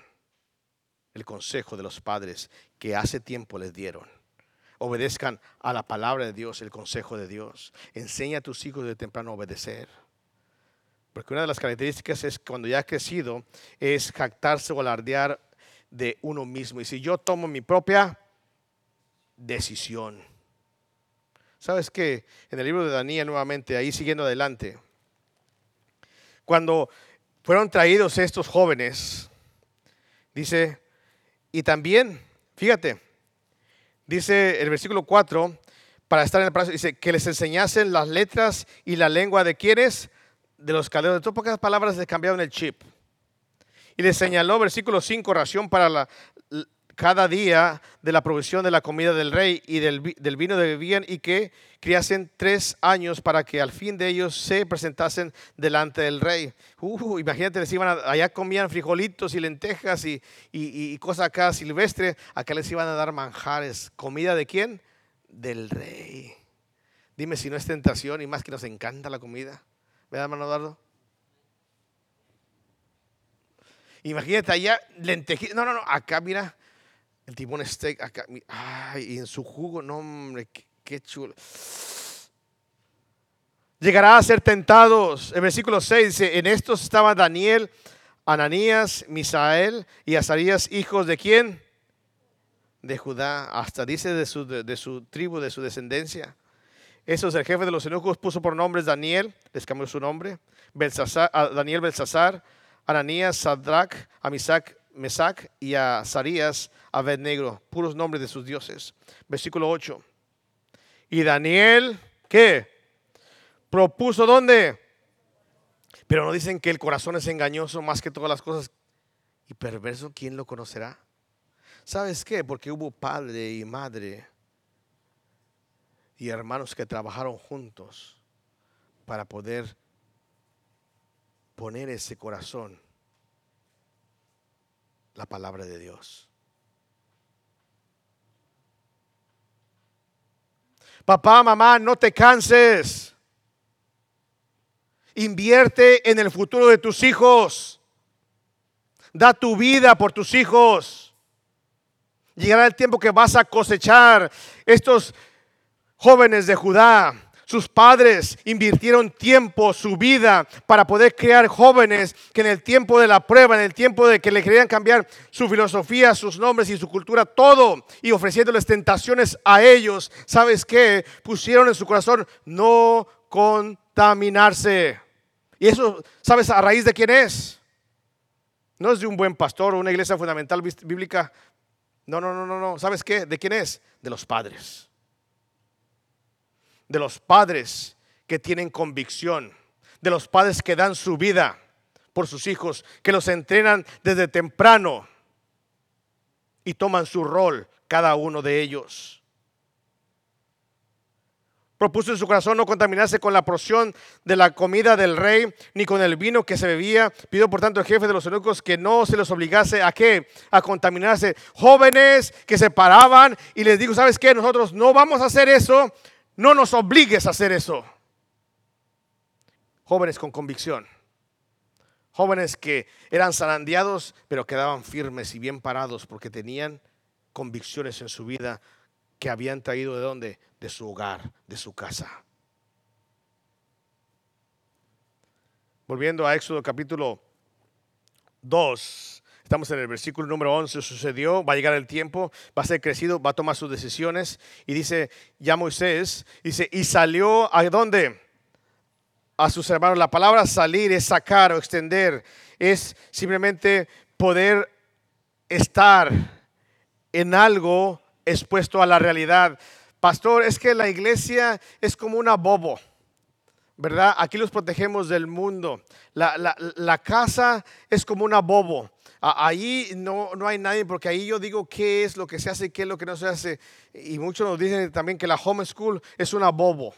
el consejo de los padres que hace tiempo les dieron. Obedezcan a la palabra de Dios, el consejo de Dios. Enseña a tus hijos de temprano a obedecer. Porque una de las características es cuando ya ha crecido, es jactarse o alardear de uno mismo. Y si yo tomo mi propia decisión. ¿Sabes qué? En el libro de Daniel nuevamente, ahí siguiendo adelante, cuando fueron traídos estos jóvenes, dice, y también, fíjate, dice el versículo 4, para estar en el palacio, dice, que les enseñasen las letras y la lengua de quienes, de los caldeos. De todas pocas palabras les cambiaron el chip. Y le señaló, versículo 5, ración para la, cada día de la provisión de la comida del rey y del, vino de bebían y que criasen tres años para que al fin de ellos se presentasen delante del rey. Uh, imagínate, les iban allá comían frijolitos y lentejas y, y, y cosas acá silvestres, acá les iban a dar manjares. ¿Comida de quién? Del rey. Dime si no es tentación y más que nos encanta la comida. ¿Verdad, hermano Eduardo? Imagínate allá lentejitas. No, no, no. Acá, mira, el timón steak. Acá, ay, y en su jugo, no, hombre, qué, chulo. Llegará a ser tentados. El versículo 6 dice: En estos estaban Daniel, Ananías, Misael y Azarías, hijos de quién? De Judá. Hasta dice de su, de, su tribu, de su descendencia. Eso es el jefe de los eunucos, puso por nombres Daniel, les cambió su nombre, Daniel Belsasar, Ananías, Sadrach, Amisac, Mesac y a Sarías, Abednego, puros nombres de sus dioses. Versículo 8. Y Daniel, ¿qué? Propuso dónde? Pero no dicen que el corazón es engañoso más que todas las cosas. Y perverso, ¿quién lo conocerá? ¿Sabes qué? Porque hubo padre y madre y hermanos que trabajaron juntos para poder poner ese corazón la palabra de Dios. Papá, mamá, no te canses. Invierte en el futuro de tus hijos. Da tu vida por tus hijos. Llegará el tiempo que vas a cosechar estos jóvenes de Judá sus padres invirtieron tiempo, su vida, para poder crear jóvenes que en el tiempo de la prueba, en el tiempo de que le querían cambiar su filosofía, sus nombres y su cultura, todo, y ofreciéndoles tentaciones a ellos, ¿sabes qué? Pusieron en su corazón no contaminarse. Y eso, ¿sabes a raíz de quién es? No es de un buen pastor o una iglesia fundamental bíblica. No, no, no, no, no. ¿Sabes qué? ¿De quién es? De los padres de los padres que tienen convicción, de los padres que dan su vida por sus hijos, que los entrenan desde temprano y toman su rol cada uno de ellos. Propuso en su corazón no contaminarse con la porción de la comida del rey, ni con el vino que se bebía. Pidió por tanto al jefe de los eunucos que no se los obligase a qué? A contaminarse. Jóvenes que se paraban y les dijo, ¿sabes qué? Nosotros no vamos a hacer eso no nos obligues a hacer eso. Jóvenes con convicción. Jóvenes que eran zarandeados, pero quedaban firmes y bien parados porque tenían convicciones en su vida que habían traído de dónde? De su hogar, de su casa. Volviendo a Éxodo capítulo 2, Estamos en el versículo número 11, sucedió, va a llegar el tiempo, va a ser crecido, va a tomar sus decisiones. Y dice, ya Moisés, dice, y salió a dónde? A sus hermanos. La palabra salir es sacar o extender, es simplemente poder estar en algo expuesto a la realidad. Pastor, es que la iglesia es como una bobo. ¿verdad? Aquí los protegemos del mundo. La, la, casa es como una bobo. Ahí no, no hay nadie, porque ahí yo digo qué es lo que se hace y qué es lo que no se hace. Y muchos nos dicen también que la homeschool es una bobo.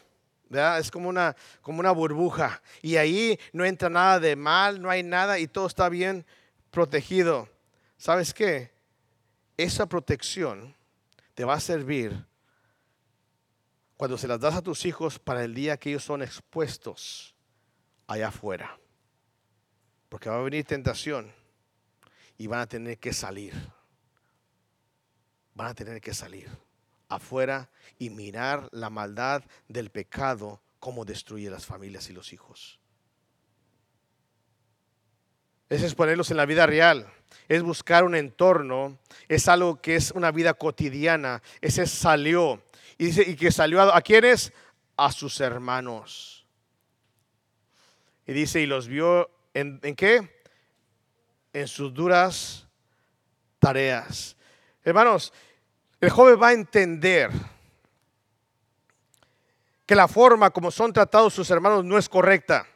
Es como una, como una burbuja. Y ahí no entra nada de mal, no hay nada y todo está bien protegido. ¿Sabes qué? Esa protección te va a servir cuando se las das a tus hijos para el día que ellos son expuestos allá afuera. Porque va a venir tentación y van a tener que salir. Van a tener que salir afuera y mirar la maldad del pecado, cómo destruye las familias y los hijos. Es ponerlos en la vida real, es buscar un entorno, es algo que es una vida cotidiana. Ese salió. Y dice, y que salió a, ¿a quiénes? A sus hermanos. Y dice, y los vio en, ¿en qué? En sus duras tareas. Hermanos, el joven va a entender que la forma como son tratados sus hermanos no es correcta.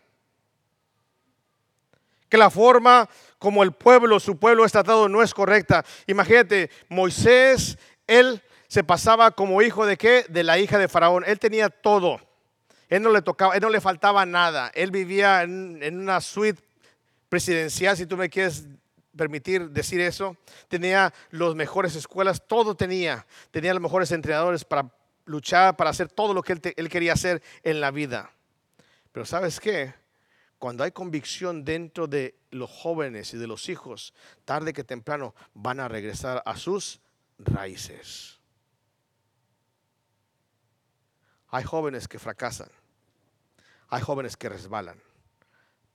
Que la forma como el pueblo, su pueblo es tratado no es correcta. Imagínate, Moisés, él se pasaba como hijo de qué? De la hija de Faraón. Él tenía todo. Él no le tocaba, él no le faltaba nada. Él vivía en, en una suite presidencial, si tú me quieres permitir decir eso. Tenía las mejores escuelas, todo tenía. Tenía los mejores entrenadores para luchar, para hacer todo lo que él, él quería hacer en la vida. Pero ¿sabes qué? Cuando hay convicción dentro de los jóvenes y de los hijos, tarde que temprano van a regresar a sus raíces. Hay jóvenes que fracasan, hay jóvenes que resbalan,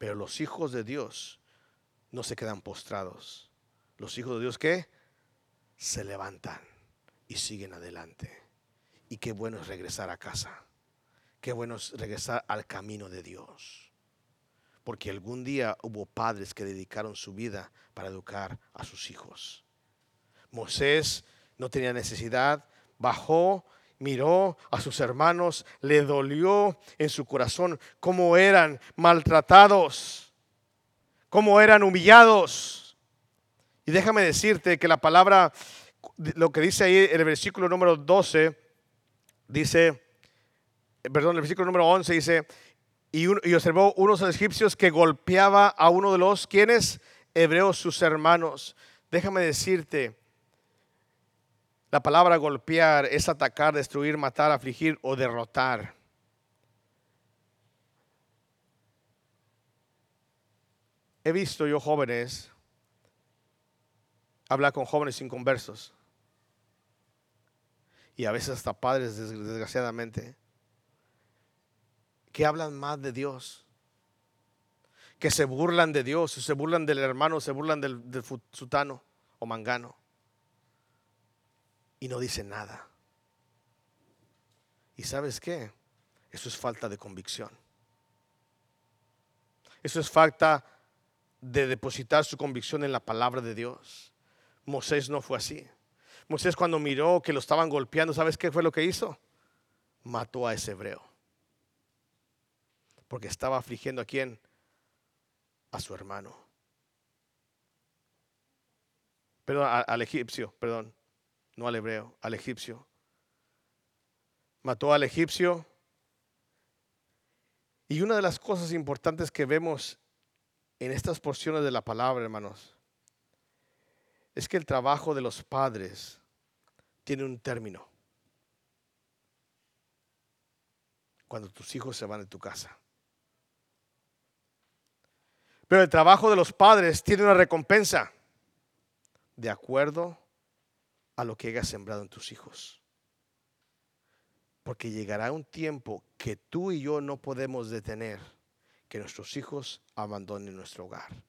pero los hijos de Dios no se quedan postrados. Los hijos de Dios que se levantan y siguen adelante. Y qué bueno es regresar a casa. Qué bueno es regresar al camino de Dios. Porque algún día hubo padres que dedicaron su vida para educar a sus hijos. Moisés no tenía necesidad, bajó, miró a sus hermanos, le dolió en su corazón cómo eran maltratados cómo eran humillados. Y déjame decirte que la palabra, lo que dice ahí en el versículo número 12, dice, perdón, el versículo número 11 dice, y, y observó unos egipcios que golpeaba a uno de los, quienes? Hebreos, sus hermanos. Déjame decirte, la palabra golpear es atacar, destruir, matar, afligir o derrotar. He visto yo jóvenes hablar con jóvenes inconversos. Y a veces hasta padres, desgraciadamente, que hablan más de Dios. Que se burlan de Dios, se burlan del hermano, se burlan del, del o mangano. Y no dicen nada. ¿Y sabes qué? Eso es falta de convicción. Eso es falta de depositar su convicción en la palabra de Dios. Moisés no fue así. Moisés cuando miró que lo estaban golpeando, ¿sabes qué fue lo que hizo? Mató a ese hebreo. Porque estaba afligiendo a quién? A su hermano. Perdón, al egipcio, perdón. No al hebreo, al egipcio. Mató al egipcio. Y una de las cosas importantes que vemos en estas porciones de la palabra, hermanos, es que el trabajo de los padres tiene un término. Cuando tus hijos se van de tu casa. Pero el trabajo de los padres tiene una recompensa de acuerdo a lo que hayas sembrado en tus hijos. Porque llegará un tiempo que tú y yo no podemos detener que nuestros hijos abandonen nuestro hogar.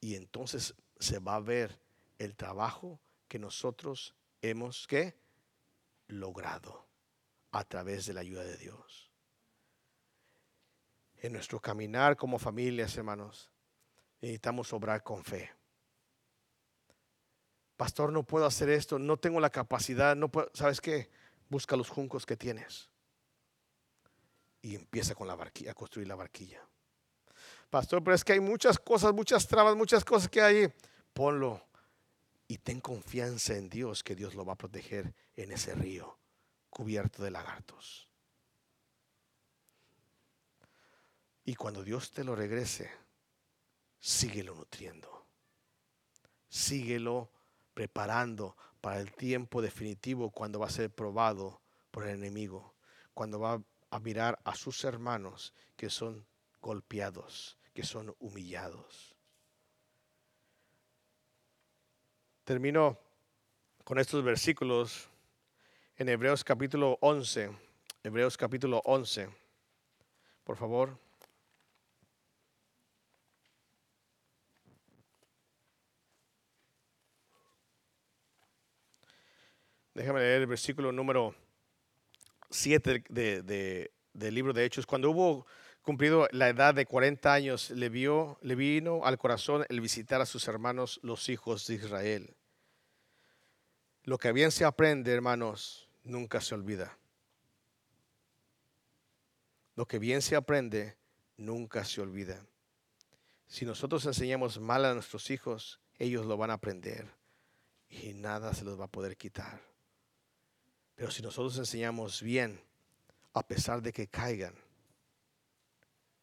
Y entonces se va a ver el trabajo que nosotros hemos que logrado a través de la ayuda de Dios. En nuestro caminar como familias, hermanos, necesitamos obrar con fe. Pastor, no puedo hacer esto, no tengo la capacidad, no puedo, ¿sabes qué? Busca los juncos que tienes y empieza con la barquilla, a construir la barquilla. Pastor, pero es que hay muchas cosas, muchas trabas, muchas cosas que hay. Ponlo y ten confianza en Dios que Dios lo va a proteger en ese río cubierto de lagartos. Y cuando Dios te lo regrese, síguelo nutriendo. Síguelo preparando para el tiempo definitivo cuando va a ser probado por el enemigo, cuando va a mirar a sus hermanos que son golpeados, que son humillados. Termino con estos versículos en Hebreos capítulo 11. Hebreos capítulo 11. Por favor. Déjame leer el versículo número 7 del libro de Hechos. Cuando hubo cumplido la edad de 40 años, le, le vino al corazón el visitar a sus hermanos, los hijos de Israel. Lo que bien se aprende, hermanos, nunca se olvida. Lo que bien se aprende, nunca se olvida. Si nosotros enseñamos mal a nuestros hijos, ellos lo van a aprender y nada se los va a poder quitar. Pero si nosotros enseñamos bien, a pesar de que caigan,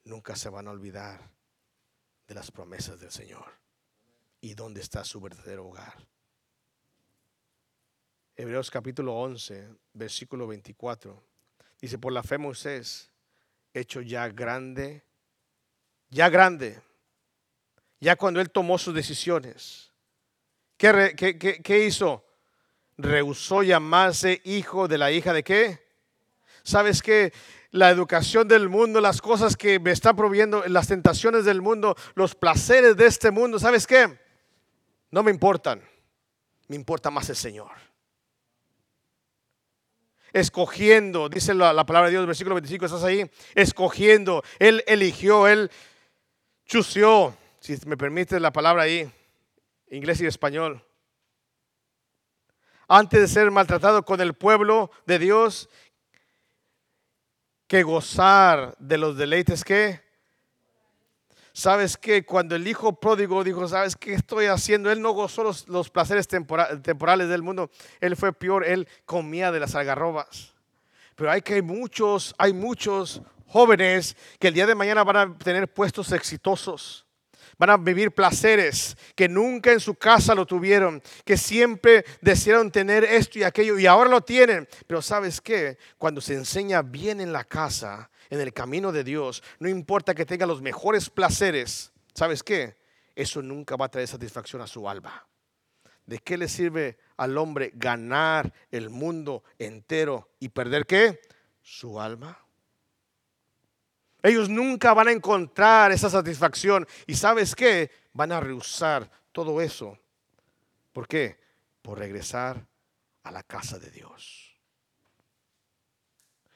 nunca se van a olvidar de las promesas del Señor y dónde está su verdadero hogar. Hebreos capítulo 11, versículo 24. Dice, por la fe Moisés, hecho ya grande, ya grande, ya cuando él tomó sus decisiones, ¿qué, qué hizo? Rehusó llamarse hijo de la hija de qué? ¿Sabes qué? La educación del mundo, las cosas que me están proviendo, las tentaciones del mundo, los placeres de este mundo, ¿sabes qué? No me importan. Me importa más el Señor escogiendo, dice la, palabra de Dios, versículo 25, estás ahí, escogiendo, Él eligió, Él chució, si me permite la palabra ahí, inglés y español. Antes de ser maltratado con el pueblo de Dios, que gozar de los deleites que ¿Sabes que Cuando el hijo pródigo dijo, ¿sabes qué estoy haciendo? Él no gozó los, placeres temporales del mundo. Él fue peor, él comía de las algarrobas. Pero hay que hay muchos, hay muchos jóvenes que el día de mañana van a tener puestos exitosos. Van a vivir placeres que nunca en su casa lo tuvieron, que siempre desearon tener esto y aquello y ahora lo tienen. Pero sabes qué? Cuando se enseña bien en la casa, en el camino de Dios, no importa que tenga los mejores placeres, ¿sabes qué? Eso nunca va a traer satisfacción a su alma. ¿De qué le sirve al hombre ganar el mundo entero y perder qué? Su alma. Ellos nunca van a encontrar esa satisfacción. ¿Y sabes qué? Van a rehusar todo eso. ¿Por qué? Por regresar a la casa de Dios.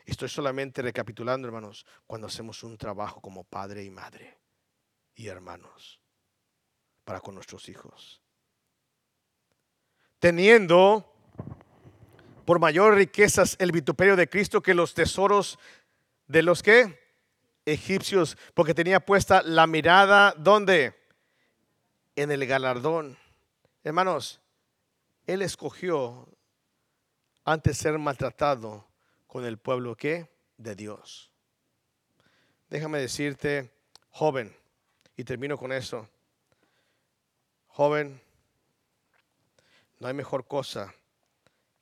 Estoy solamente recapitulando, hermanos, cuando hacemos un trabajo como padre y madre y hermanos para con nuestros hijos. Teniendo por mayor riquezas el vituperio de Cristo que los tesoros de los que egipcios, porque tenía puesta la mirada ¿dónde? En el galardón. Hermanos, él escogió antes ser maltratado con el pueblo que de Dios. Déjame decirte, joven, y termino con eso. Joven, no hay mejor cosa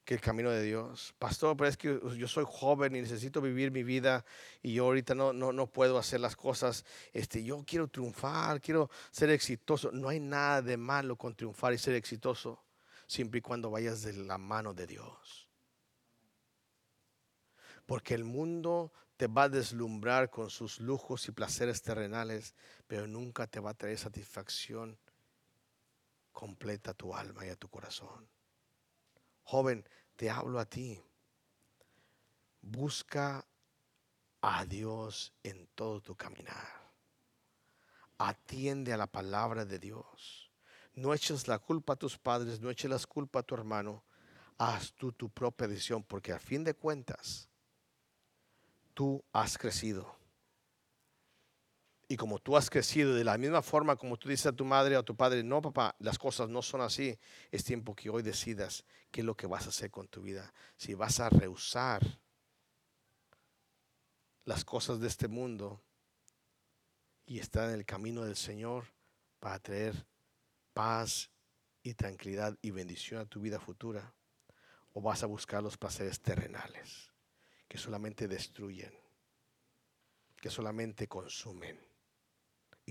que el camino de Dios. Pastor, pero es que yo soy joven y necesito vivir mi vida y yo ahorita no, no, no puedo hacer las cosas. Este, yo quiero triunfar, quiero ser exitoso. No hay nada de malo con triunfar y ser exitoso, siempre y cuando vayas de la mano de Dios. Porque el mundo te va a deslumbrar con sus lujos y placeres terrenales, pero nunca te va a traer satisfacción completa a tu alma y a tu corazón. Joven, te hablo a ti. Busca a Dios en todo tu caminar. Atiende a la palabra de Dios. No eches la culpa a tus padres, no eches la culpa a tu hermano. Haz tú tu propia decisión, porque a fin de cuentas, tú has crecido. Y como tú has crecido de la misma forma como tú dices a tu madre o a tu padre, no papá, las cosas no son así, es tiempo que hoy decidas qué es lo que vas a hacer con tu vida. Si vas a rehusar las cosas de este mundo y estar en el camino del Señor para traer paz y tranquilidad y bendición a tu vida futura, o vas a buscar los placeres terrenales que solamente destruyen, que solamente consumen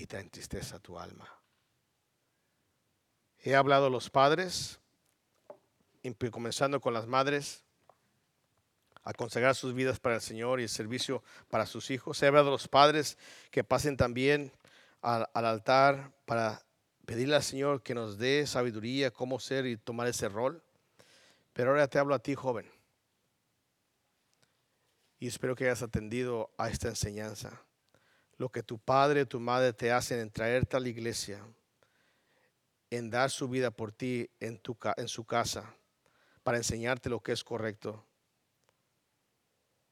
y te entristeza tu alma. He hablado a los padres, comenzando con las madres, a consagrar sus vidas para el Señor y el servicio para sus hijos. He hablado a los padres que pasen también al, al altar para pedirle al Señor que nos dé sabiduría, cómo ser y tomar ese rol. Pero ahora te hablo a ti, joven. Y espero que hayas atendido a esta enseñanza lo que tu padre, tu madre te hacen en traerte a la iglesia, en dar su vida por ti en, tu, en su casa, para enseñarte lo que es correcto,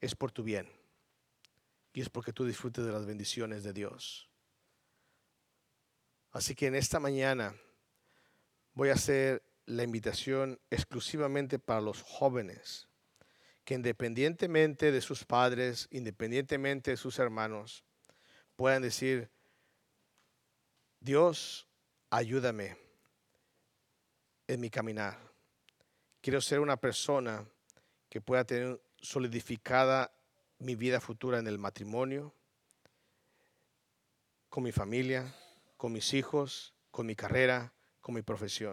es por tu bien. Y es porque tú disfrutes de las bendiciones de Dios. Así que en esta mañana voy a hacer la invitación exclusivamente para los jóvenes, que independientemente de sus padres, independientemente de sus hermanos, puedan decir, Dios, ayúdame en mi caminar. Quiero ser una persona que pueda tener solidificada mi vida futura en el matrimonio, con mi familia, con mis hijos, con mi carrera, con mi profesión.